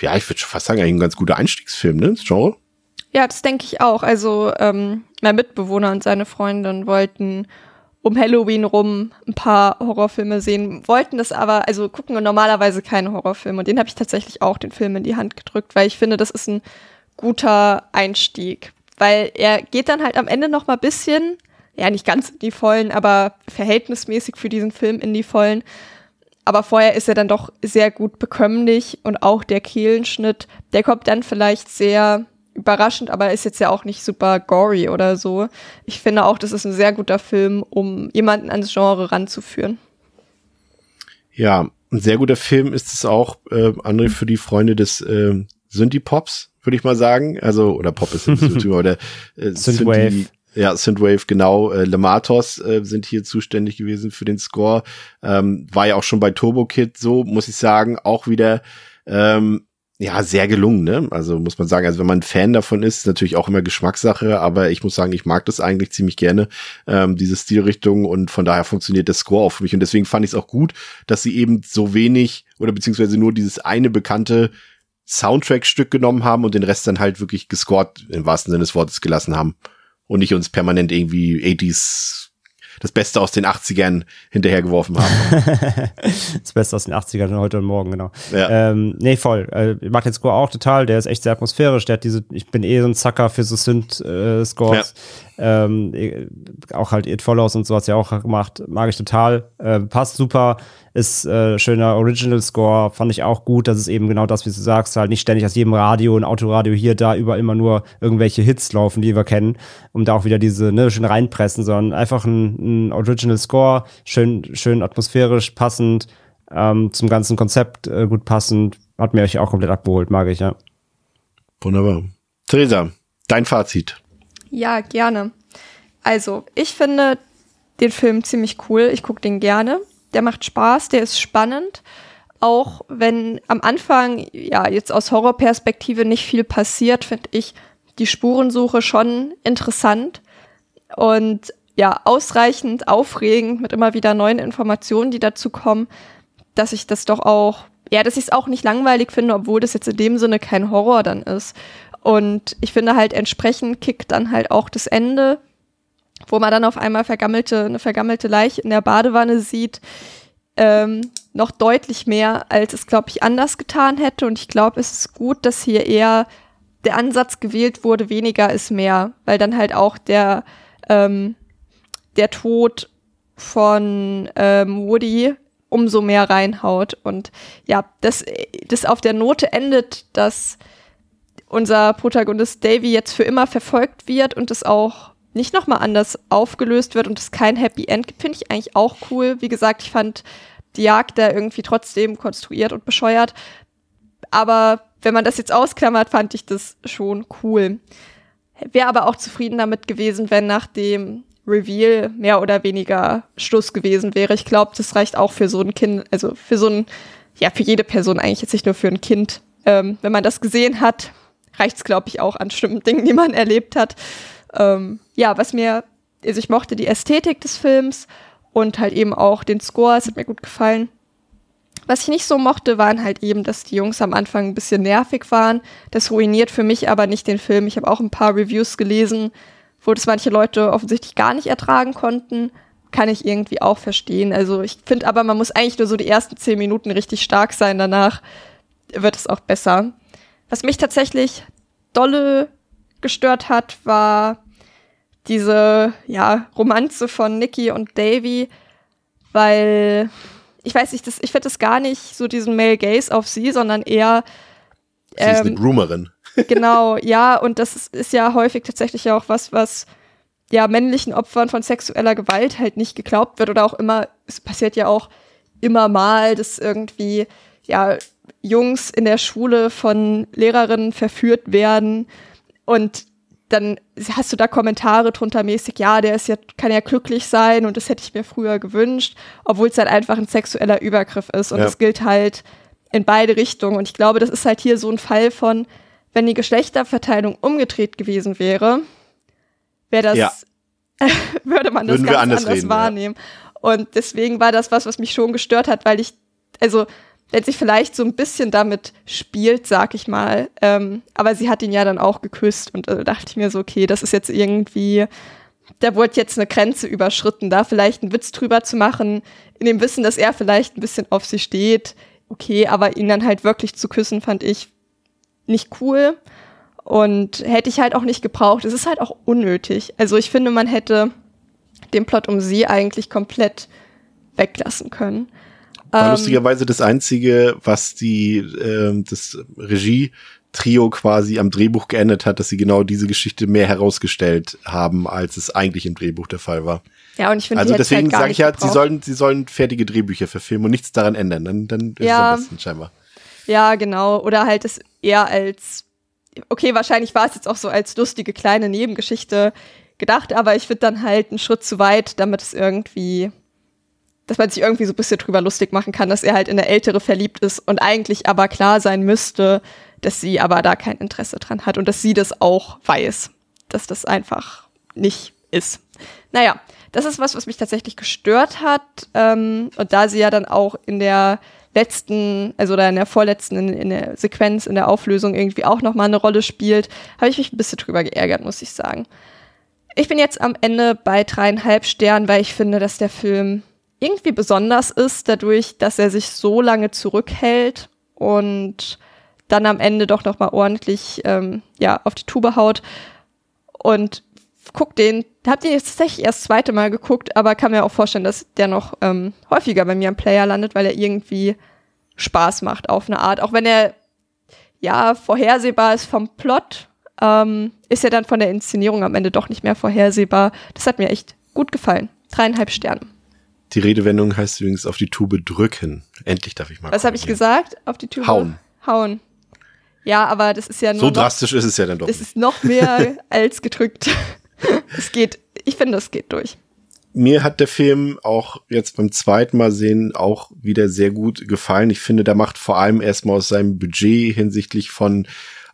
ja, ich würde schon fast sagen, eigentlich ein ganz guter Einstiegsfilm, ne? Das Genre. Ja, das denke ich auch. Also ähm, mein Mitbewohner und seine Freundin wollten um Halloween rum ein paar Horrorfilme sehen, wollten das aber, also gucken normalerweise keine Horrorfilme. Und den habe ich tatsächlich auch den Film in die Hand gedrückt, weil ich finde, das ist ein guter Einstieg. Weil er geht dann halt am Ende noch mal bisschen, ja nicht ganz in die Vollen, aber verhältnismäßig für diesen Film in die Vollen. Aber vorher ist er dann doch sehr gut bekömmlich und auch der Kehlenschnitt, der kommt dann vielleicht sehr überraschend, aber ist jetzt ja auch nicht super gory oder so. Ich finde auch, das ist ein sehr guter Film, um jemanden ans Genre ranzuführen. Ja, ein sehr guter Film ist es auch, äh, André, für die Freunde des äh, Synthie-Pops, würde ich mal sagen. Also, oder Pop ist oder äh, Synthwave. Ja, Synthwave, genau. Äh, Lematos äh, sind hier zuständig gewesen für den Score. Ähm, war ja auch schon bei Turbo Kid so, muss ich sagen, auch wieder ähm, ja, sehr gelungen, ne? Also muss man sagen, also wenn man Fan davon ist, ist natürlich auch immer Geschmackssache, aber ich muss sagen, ich mag das eigentlich ziemlich gerne, ähm, diese Stilrichtung und von daher funktioniert der Score auch für mich und deswegen fand ich es auch gut, dass sie eben so wenig oder beziehungsweise nur dieses eine bekannte Soundtrack-Stück genommen haben und den Rest dann halt wirklich gescored im wahrsten Sinne des Wortes gelassen haben und nicht uns permanent irgendwie 80s das Beste aus den 80ern hinterhergeworfen haben. das Beste aus den 80ern heute und morgen, genau. Ja. Ähm, nee, voll. Äh, mag den Score auch total. Der ist echt sehr atmosphärisch. Der hat diese, ich bin eh so ein Zacker für so Synth-Scores. Äh, ähm, äh, auch halt It Follows und so hat's ja auch gemacht. Mag ich total. Äh, passt super. Ist äh, schöner Original Score. Fand ich auch gut. Das ist eben genau das, wie du sagst. Halt nicht ständig aus jedem Radio, ein Autoradio hier, da, überall immer nur irgendwelche Hits laufen, die wir kennen, um da auch wieder diese, ne, schön reinpressen, sondern einfach ein, ein Original Score. Schön, schön atmosphärisch, passend. Ähm, zum ganzen Konzept äh, gut passend. Hat mir euch auch komplett abgeholt, mag ich, ja. Wunderbar. Theresa, dein Fazit. Ja, gerne. Also, ich finde den Film ziemlich cool. Ich gucke den gerne. Der macht Spaß, der ist spannend. Auch wenn am Anfang, ja, jetzt aus Horrorperspektive nicht viel passiert, finde ich die Spurensuche schon interessant und ja, ausreichend aufregend mit immer wieder neuen Informationen, die dazu kommen, dass ich das doch auch, ja, dass ich es auch nicht langweilig finde, obwohl das jetzt in dem Sinne kein Horror dann ist. Und ich finde halt entsprechend kickt dann halt auch das Ende, wo man dann auf einmal vergammelte, eine vergammelte Leiche in der Badewanne sieht, ähm, noch deutlich mehr, als es, glaube ich, anders getan hätte. Und ich glaube, es ist gut, dass hier eher der Ansatz gewählt wurde, weniger ist mehr, weil dann halt auch der, ähm, der Tod von ähm, Woody umso mehr reinhaut. Und ja, das, das auf der Note endet, dass unser Protagonist Davy jetzt für immer verfolgt wird und es auch nicht nochmal anders aufgelöst wird und es kein Happy End gibt, finde ich eigentlich auch cool. Wie gesagt, ich fand die Jagd da irgendwie trotzdem konstruiert und bescheuert. Aber wenn man das jetzt ausklammert, fand ich das schon cool. Wäre aber auch zufrieden damit gewesen, wenn nach dem Reveal mehr oder weniger Schluss gewesen wäre. Ich glaube, das reicht auch für so ein Kind, also für so ein, ja, für jede Person eigentlich, jetzt nicht nur für ein Kind. Ähm, wenn man das gesehen hat, reicht es, glaube ich, auch an bestimmten Dingen, die man erlebt hat. Ähm, ja, was mir, also ich mochte die Ästhetik des Films und halt eben auch den Score, es hat mir gut gefallen. Was ich nicht so mochte, waren halt eben, dass die Jungs am Anfang ein bisschen nervig waren. Das ruiniert für mich aber nicht den Film. Ich habe auch ein paar Reviews gelesen, wo das manche Leute offensichtlich gar nicht ertragen konnten. Kann ich irgendwie auch verstehen. Also ich finde aber, man muss eigentlich nur so die ersten zehn Minuten richtig stark sein. Danach wird es auch besser. Was mich tatsächlich dolle gestört hat, war diese ja, Romanze von Nikki und Davy, weil ich weiß nicht, das, ich finde das gar nicht so diesen Male Gaze auf sie, sondern eher. Sie ähm, ist eine ähm, Groomerin. genau, ja, und das ist, ist ja häufig tatsächlich auch was, was ja männlichen Opfern von sexueller Gewalt halt nicht geglaubt wird oder auch immer, es passiert ja auch immer mal, dass irgendwie ja Jungs in der Schule von Lehrerinnen verführt werden und dann hast du da Kommentare drunter mäßig, ja, der ist ja, kann ja glücklich sein und das hätte ich mir früher gewünscht, obwohl es halt einfach ein sexueller Übergriff ist. Und ja. das gilt halt in beide Richtungen. Und ich glaube, das ist halt hier so ein Fall von, wenn die Geschlechterverteilung umgedreht gewesen wäre, wäre das, ja. würde man das Würden ganz anders, anders reden, wahrnehmen. Ja. Und deswegen war das was, was mich schon gestört hat, weil ich, also wenn sie vielleicht so ein bisschen damit spielt, sag ich mal. Ähm, aber sie hat ihn ja dann auch geküsst und äh, dachte ich mir so, okay, das ist jetzt irgendwie, da wurde jetzt eine Grenze überschritten, da vielleicht einen Witz drüber zu machen, in dem Wissen, dass er vielleicht ein bisschen auf sie steht. Okay, aber ihn dann halt wirklich zu küssen, fand ich nicht cool. Und hätte ich halt auch nicht gebraucht. Es ist halt auch unnötig. Also ich finde, man hätte den Plot um sie eigentlich komplett weglassen können. War ähm, lustigerweise das Einzige, was die, äh, das Regie-Trio quasi am Drehbuch geändert hat, dass sie genau diese Geschichte mehr herausgestellt haben, als es eigentlich im Drehbuch der Fall war. Ja, und ich finde, also deswegen halt sage ich ja, sie sollen, sie sollen fertige Drehbücher verfilmen und nichts daran ändern. Dann, dann ist ja, es am besten scheinbar. Ja, genau. Oder halt es eher als, okay, wahrscheinlich war es jetzt auch so als lustige kleine Nebengeschichte gedacht, aber ich finde dann halt einen Schritt zu weit, damit es irgendwie dass man sich irgendwie so ein bisschen drüber lustig machen kann, dass er halt in eine ältere verliebt ist und eigentlich aber klar sein müsste, dass sie aber da kein Interesse dran hat und dass sie das auch weiß, dass das einfach nicht ist. Naja, das ist was, was mich tatsächlich gestört hat. Ähm, und da sie ja dann auch in der letzten, also da in der vorletzten, in, in der Sequenz, in der Auflösung irgendwie auch nochmal eine Rolle spielt, habe ich mich ein bisschen drüber geärgert, muss ich sagen. Ich bin jetzt am Ende bei dreieinhalb Sternen, weil ich finde, dass der Film irgendwie besonders ist, dadurch, dass er sich so lange zurückhält und dann am Ende doch noch mal ordentlich ähm, ja auf die Tube haut und guck den, hab den jetzt tatsächlich erst das zweite Mal geguckt, aber kann mir auch vorstellen, dass der noch ähm, häufiger bei mir am Player landet, weil er irgendwie Spaß macht auf eine Art, auch wenn er ja vorhersehbar ist vom Plot, ähm, ist er dann von der Inszenierung am Ende doch nicht mehr vorhersehbar. Das hat mir echt gut gefallen. Dreieinhalb Sterne. Die Redewendung heißt übrigens auf die Tube drücken. Endlich darf ich mal. Was habe ich gesagt? Auf die Tube? Hauen. Hauen. Ja, aber das ist ja nur. So noch, drastisch ist es ja dann doch. Das ist noch mehr als gedrückt. es geht, ich finde, es geht durch. Mir hat der Film auch jetzt beim zweiten Mal sehen auch wieder sehr gut gefallen. Ich finde, der macht vor allem erstmal aus seinem Budget hinsichtlich von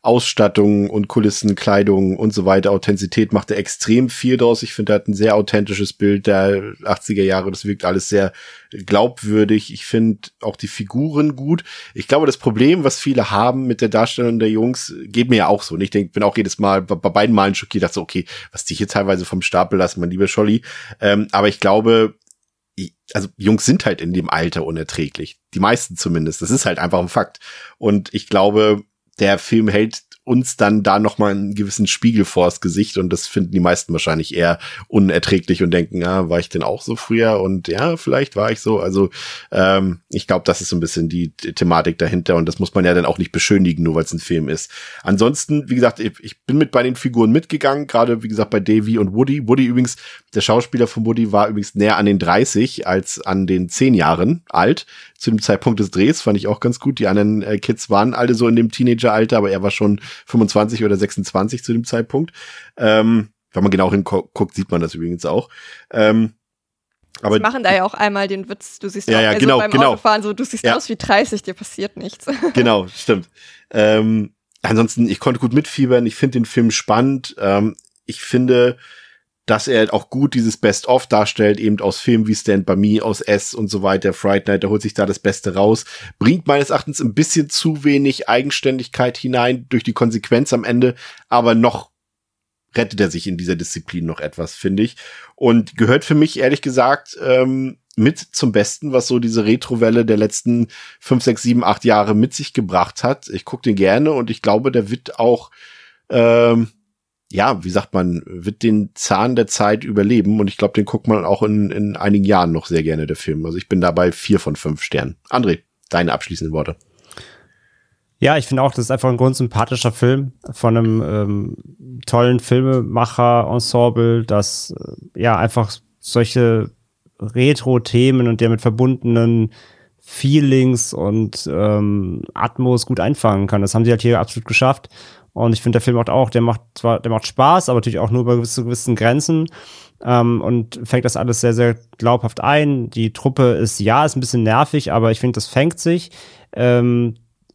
Ausstattung und Kulissen, Kleidung und so weiter, Authentizität macht er extrem viel draus. Ich finde, er hat ein sehr authentisches Bild der 80er Jahre. Das wirkt alles sehr glaubwürdig. Ich finde auch die Figuren gut. Ich glaube, das Problem, was viele haben mit der Darstellung der Jungs, geht mir ja auch so. Und ich denke, bin auch jedes Mal bei beiden Malen schockiert, dachte so, okay, was die hier teilweise vom Stapel lassen, mein lieber Scholli. Ähm, aber ich glaube, also Jungs sind halt in dem Alter unerträglich. Die meisten zumindest. Das ist halt einfach ein Fakt. Und ich glaube, der Film hält uns dann da noch mal einen gewissen Spiegel vors Gesicht und das finden die meisten wahrscheinlich eher unerträglich und denken, ja, war ich denn auch so früher und ja, vielleicht war ich so. Also ähm, ich glaube, das ist so ein bisschen die, Thematik dahinter und das muss man ja dann auch nicht beschönigen, nur weil es ein Film ist. Ansonsten, wie gesagt, ich, ich bin mit bei den Figuren mitgegangen, gerade wie gesagt bei Davy und Woody. Woody übrigens, der Schauspieler von Woody war übrigens näher an den 30 als an den 10 Jahren alt zu dem Zeitpunkt des Drehs, fand ich auch ganz gut. Die anderen äh, Kids waren alle so in dem Teenageralter, aber er war schon 25 oder 26 zu dem Zeitpunkt. Ähm, wenn man genau hinguckt, sieht man das übrigens auch. Ähm, aber Sie machen da ja auch einmal den Witz, du siehst ja, auch ja, also genau, beim genau. Autofahren so, du siehst Ja. aus wie 30, dir passiert nichts. genau, stimmt. Ähm, ansonsten, ich konnte gut mitfiebern. Ich finde den Film spannend. Ähm, ich finde, dass er auch gut dieses Best-of darstellt, eben aus Filmen wie Stand By Me, aus S und so weiter, Fright Night, da holt sich da das Beste raus. Bringt meines Erachtens ein bisschen zu wenig Eigenständigkeit hinein durch die Konsequenz am Ende, aber noch rettet er sich in dieser Disziplin noch etwas, finde ich. Und gehört für mich, ehrlich gesagt, ähm, mit zum Besten, was so diese Retrowelle der letzten fünf, sechs, sieben, acht Jahre mit sich gebracht hat. Ich gucke den gerne und ich glaube, der wird auch, ähm, ja, wie sagt man, wird den Zahn der Zeit überleben und ich glaube, den guckt man auch in, in einigen Jahren noch sehr gerne, der Film. Also ich bin dabei vier von fünf Sternen. André, deine abschließenden Worte. Ja, ich finde auch, das ist einfach ein grundsympathischer Film von einem ähm, tollen Filmemacher-Ensemble, das äh, ja einfach solche Retro-Themen und damit verbundenen Feelings und ähm, Atmos gut einfangen kann. Das haben sie halt hier absolut geschafft. Und ich finde, der Film macht auch, der macht zwar, der macht Spaß, aber natürlich auch nur über gewisse, gewissen Grenzen. Ähm, und fängt das alles sehr, sehr glaubhaft ein. Die Truppe ist, ja, ist ein bisschen nervig, aber ich finde, das fängt sich. Ähm,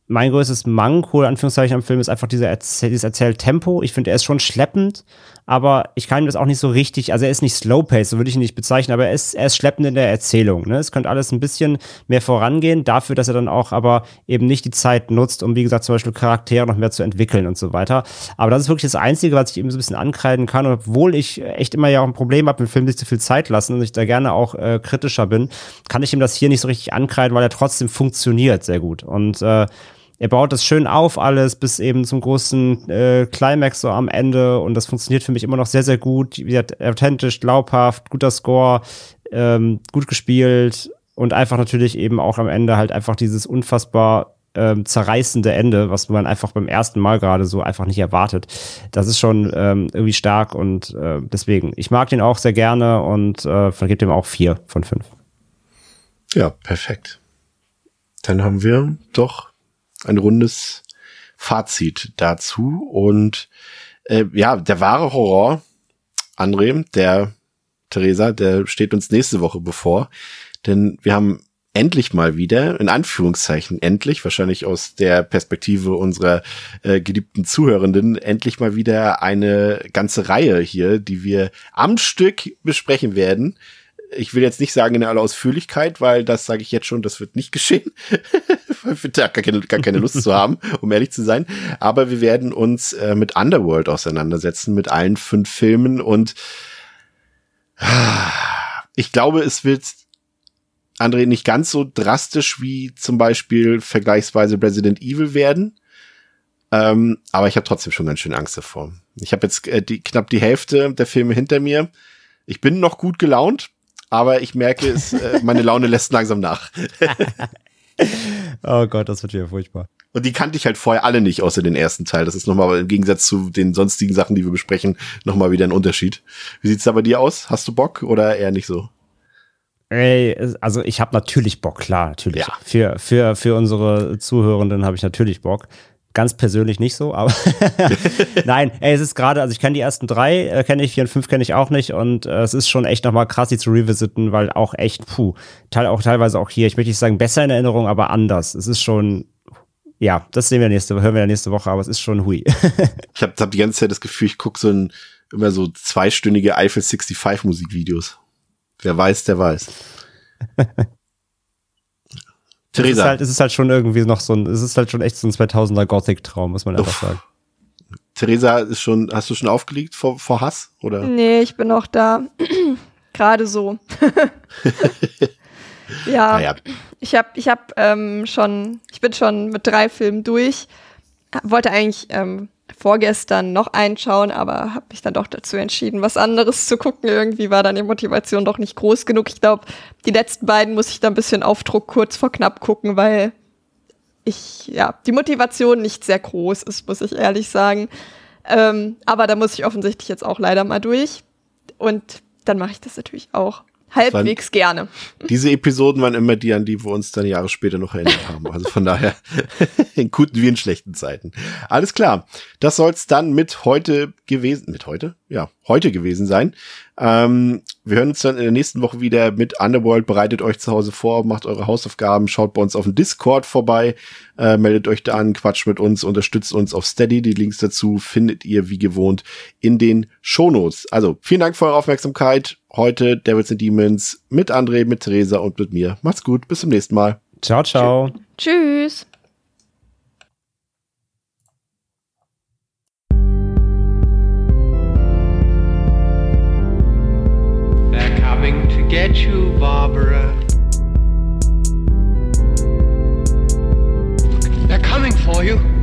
mein größtes Manko, in Anführungszeichen, am Film ist einfach dieser Erzähl dieses Erzähltempo. Ich finde, er ist schon schleppend, aber ich kann ihm das auch nicht so richtig, also er ist nicht slow-paced, so würde ich ihn nicht bezeichnen, aber er ist, er ist schleppend in der Erzählung. Ne? Es könnte alles ein bisschen mehr vorangehen, dafür, dass er dann auch aber eben nicht die Zeit nutzt, um, wie gesagt, zum Beispiel Charaktere noch mehr zu entwickeln und so weiter. Aber das ist wirklich das Einzige, was ich eben so ein bisschen ankreiden kann, und obwohl ich echt immer ja auch ein Problem habe, mit Filmen sich zu viel Zeit lassen und ich da gerne auch äh, kritischer bin, kann ich ihm das hier nicht so richtig ankreiden, weil er trotzdem funktioniert sehr gut. Und äh, er baut das schön auf alles bis eben zum großen äh, Climax so am Ende und das funktioniert für mich immer noch sehr, sehr gut. Wie gesagt, authentisch, glaubhaft, guter Score, ähm, gut gespielt und einfach natürlich eben auch am Ende halt einfach dieses unfassbar ähm, zerreißende Ende, was man einfach beim ersten Mal gerade so einfach nicht erwartet. Das ist schon ähm, irgendwie stark und äh, deswegen, ich mag den auch sehr gerne und äh, vergebe dem auch vier von fünf. Ja, perfekt. Dann haben wir doch ein rundes Fazit dazu. Und äh, ja, der wahre Horror, André, der Theresa, der steht uns nächste Woche bevor. Denn wir haben endlich mal wieder, in Anführungszeichen endlich, wahrscheinlich aus der Perspektive unserer äh, geliebten Zuhörenden, endlich mal wieder eine ganze Reihe hier, die wir am Stück besprechen werden. Ich will jetzt nicht sagen in aller Ausführlichkeit, weil das sage ich jetzt schon, das wird nicht geschehen. weil wir da gar keine, gar keine Lust zu haben, um ehrlich zu sein. Aber wir werden uns äh, mit Underworld auseinandersetzen, mit allen fünf Filmen und ich glaube, es wird André nicht ganz so drastisch wie zum Beispiel vergleichsweise Resident Evil werden. Ähm, aber ich habe trotzdem schon ganz schön Angst davor. Ich habe jetzt äh, die, knapp die Hälfte der Filme hinter mir. Ich bin noch gut gelaunt, aber ich merke, es, äh, meine Laune lässt langsam nach. Oh Gott, das wird wieder furchtbar. Und die kannte ich halt vorher alle nicht, außer den ersten Teil. Das ist nochmal im Gegensatz zu den sonstigen Sachen, die wir besprechen, nochmal wieder ein Unterschied. Wie sieht's da bei dir aus? Hast du Bock oder eher nicht so? Ey, also ich habe natürlich Bock, klar, natürlich. Ja. Für, für, für unsere Zuhörenden habe ich natürlich Bock. Ganz persönlich nicht so, aber nein, ey, es ist gerade, also ich kenne die ersten drei, äh, kenne ich, vier und fünf kenne ich auch nicht und äh, es ist schon echt nochmal krass, die zu revisiten, weil auch echt, puh, teil, auch teilweise auch hier, ich möchte nicht sagen besser in Erinnerung, aber anders. Es ist schon, ja, das sehen wir nächste, hören wir nächste Woche, aber es ist schon hui. Ich habe hab die ganze Zeit das Gefühl, ich gucke so ein, immer so zweistündige Eiffel 65 Musikvideos. Wer weiß, der weiß. Es ist, Theresa, halt, es ist halt schon irgendwie noch so ein, es ist halt schon echt so ein 2000er Gothic-Traum, muss man einfach Uff. sagen. Theresa ist schon, hast du schon aufgelegt vor, vor Hass? Oder? Nee, ich bin noch da. Gerade so. ja, Naja, ich habe ich hab, ähm, schon, ich bin schon mit drei Filmen durch. wollte eigentlich ähm, vorgestern noch einschauen, aber habe mich dann doch dazu entschieden, was anderes zu gucken. Irgendwie war dann die Motivation doch nicht groß genug. Ich glaube, die letzten beiden muss ich da ein bisschen Aufdruck kurz vor knapp gucken, weil ich, ja, die Motivation nicht sehr groß ist, muss ich ehrlich sagen. Ähm, aber da muss ich offensichtlich jetzt auch leider mal durch. Und dann mache ich das natürlich auch halbwegs gerne. Diese Episoden waren immer die, an die wir uns dann Jahre später noch erinnert haben. Also von daher in guten wie in schlechten Zeiten. Alles klar. Das soll's dann mit heute gewesen, mit heute? Ja, heute gewesen sein. Ähm, wir hören uns dann in der nächsten Woche wieder mit Underworld. Bereitet euch zu Hause vor, macht eure Hausaufgaben, schaut bei uns auf dem Discord vorbei, äh, meldet euch da an, quatscht mit uns, unterstützt uns auf Steady. Die Links dazu findet ihr wie gewohnt in den Shownotes. Also vielen Dank für eure Aufmerksamkeit. Heute Devils and Demons mit André, mit Theresa und mit mir. Macht's gut, bis zum nächsten Mal. Ciao, ciao. Tschüss. They're coming to get you, Barbara. They're coming for you.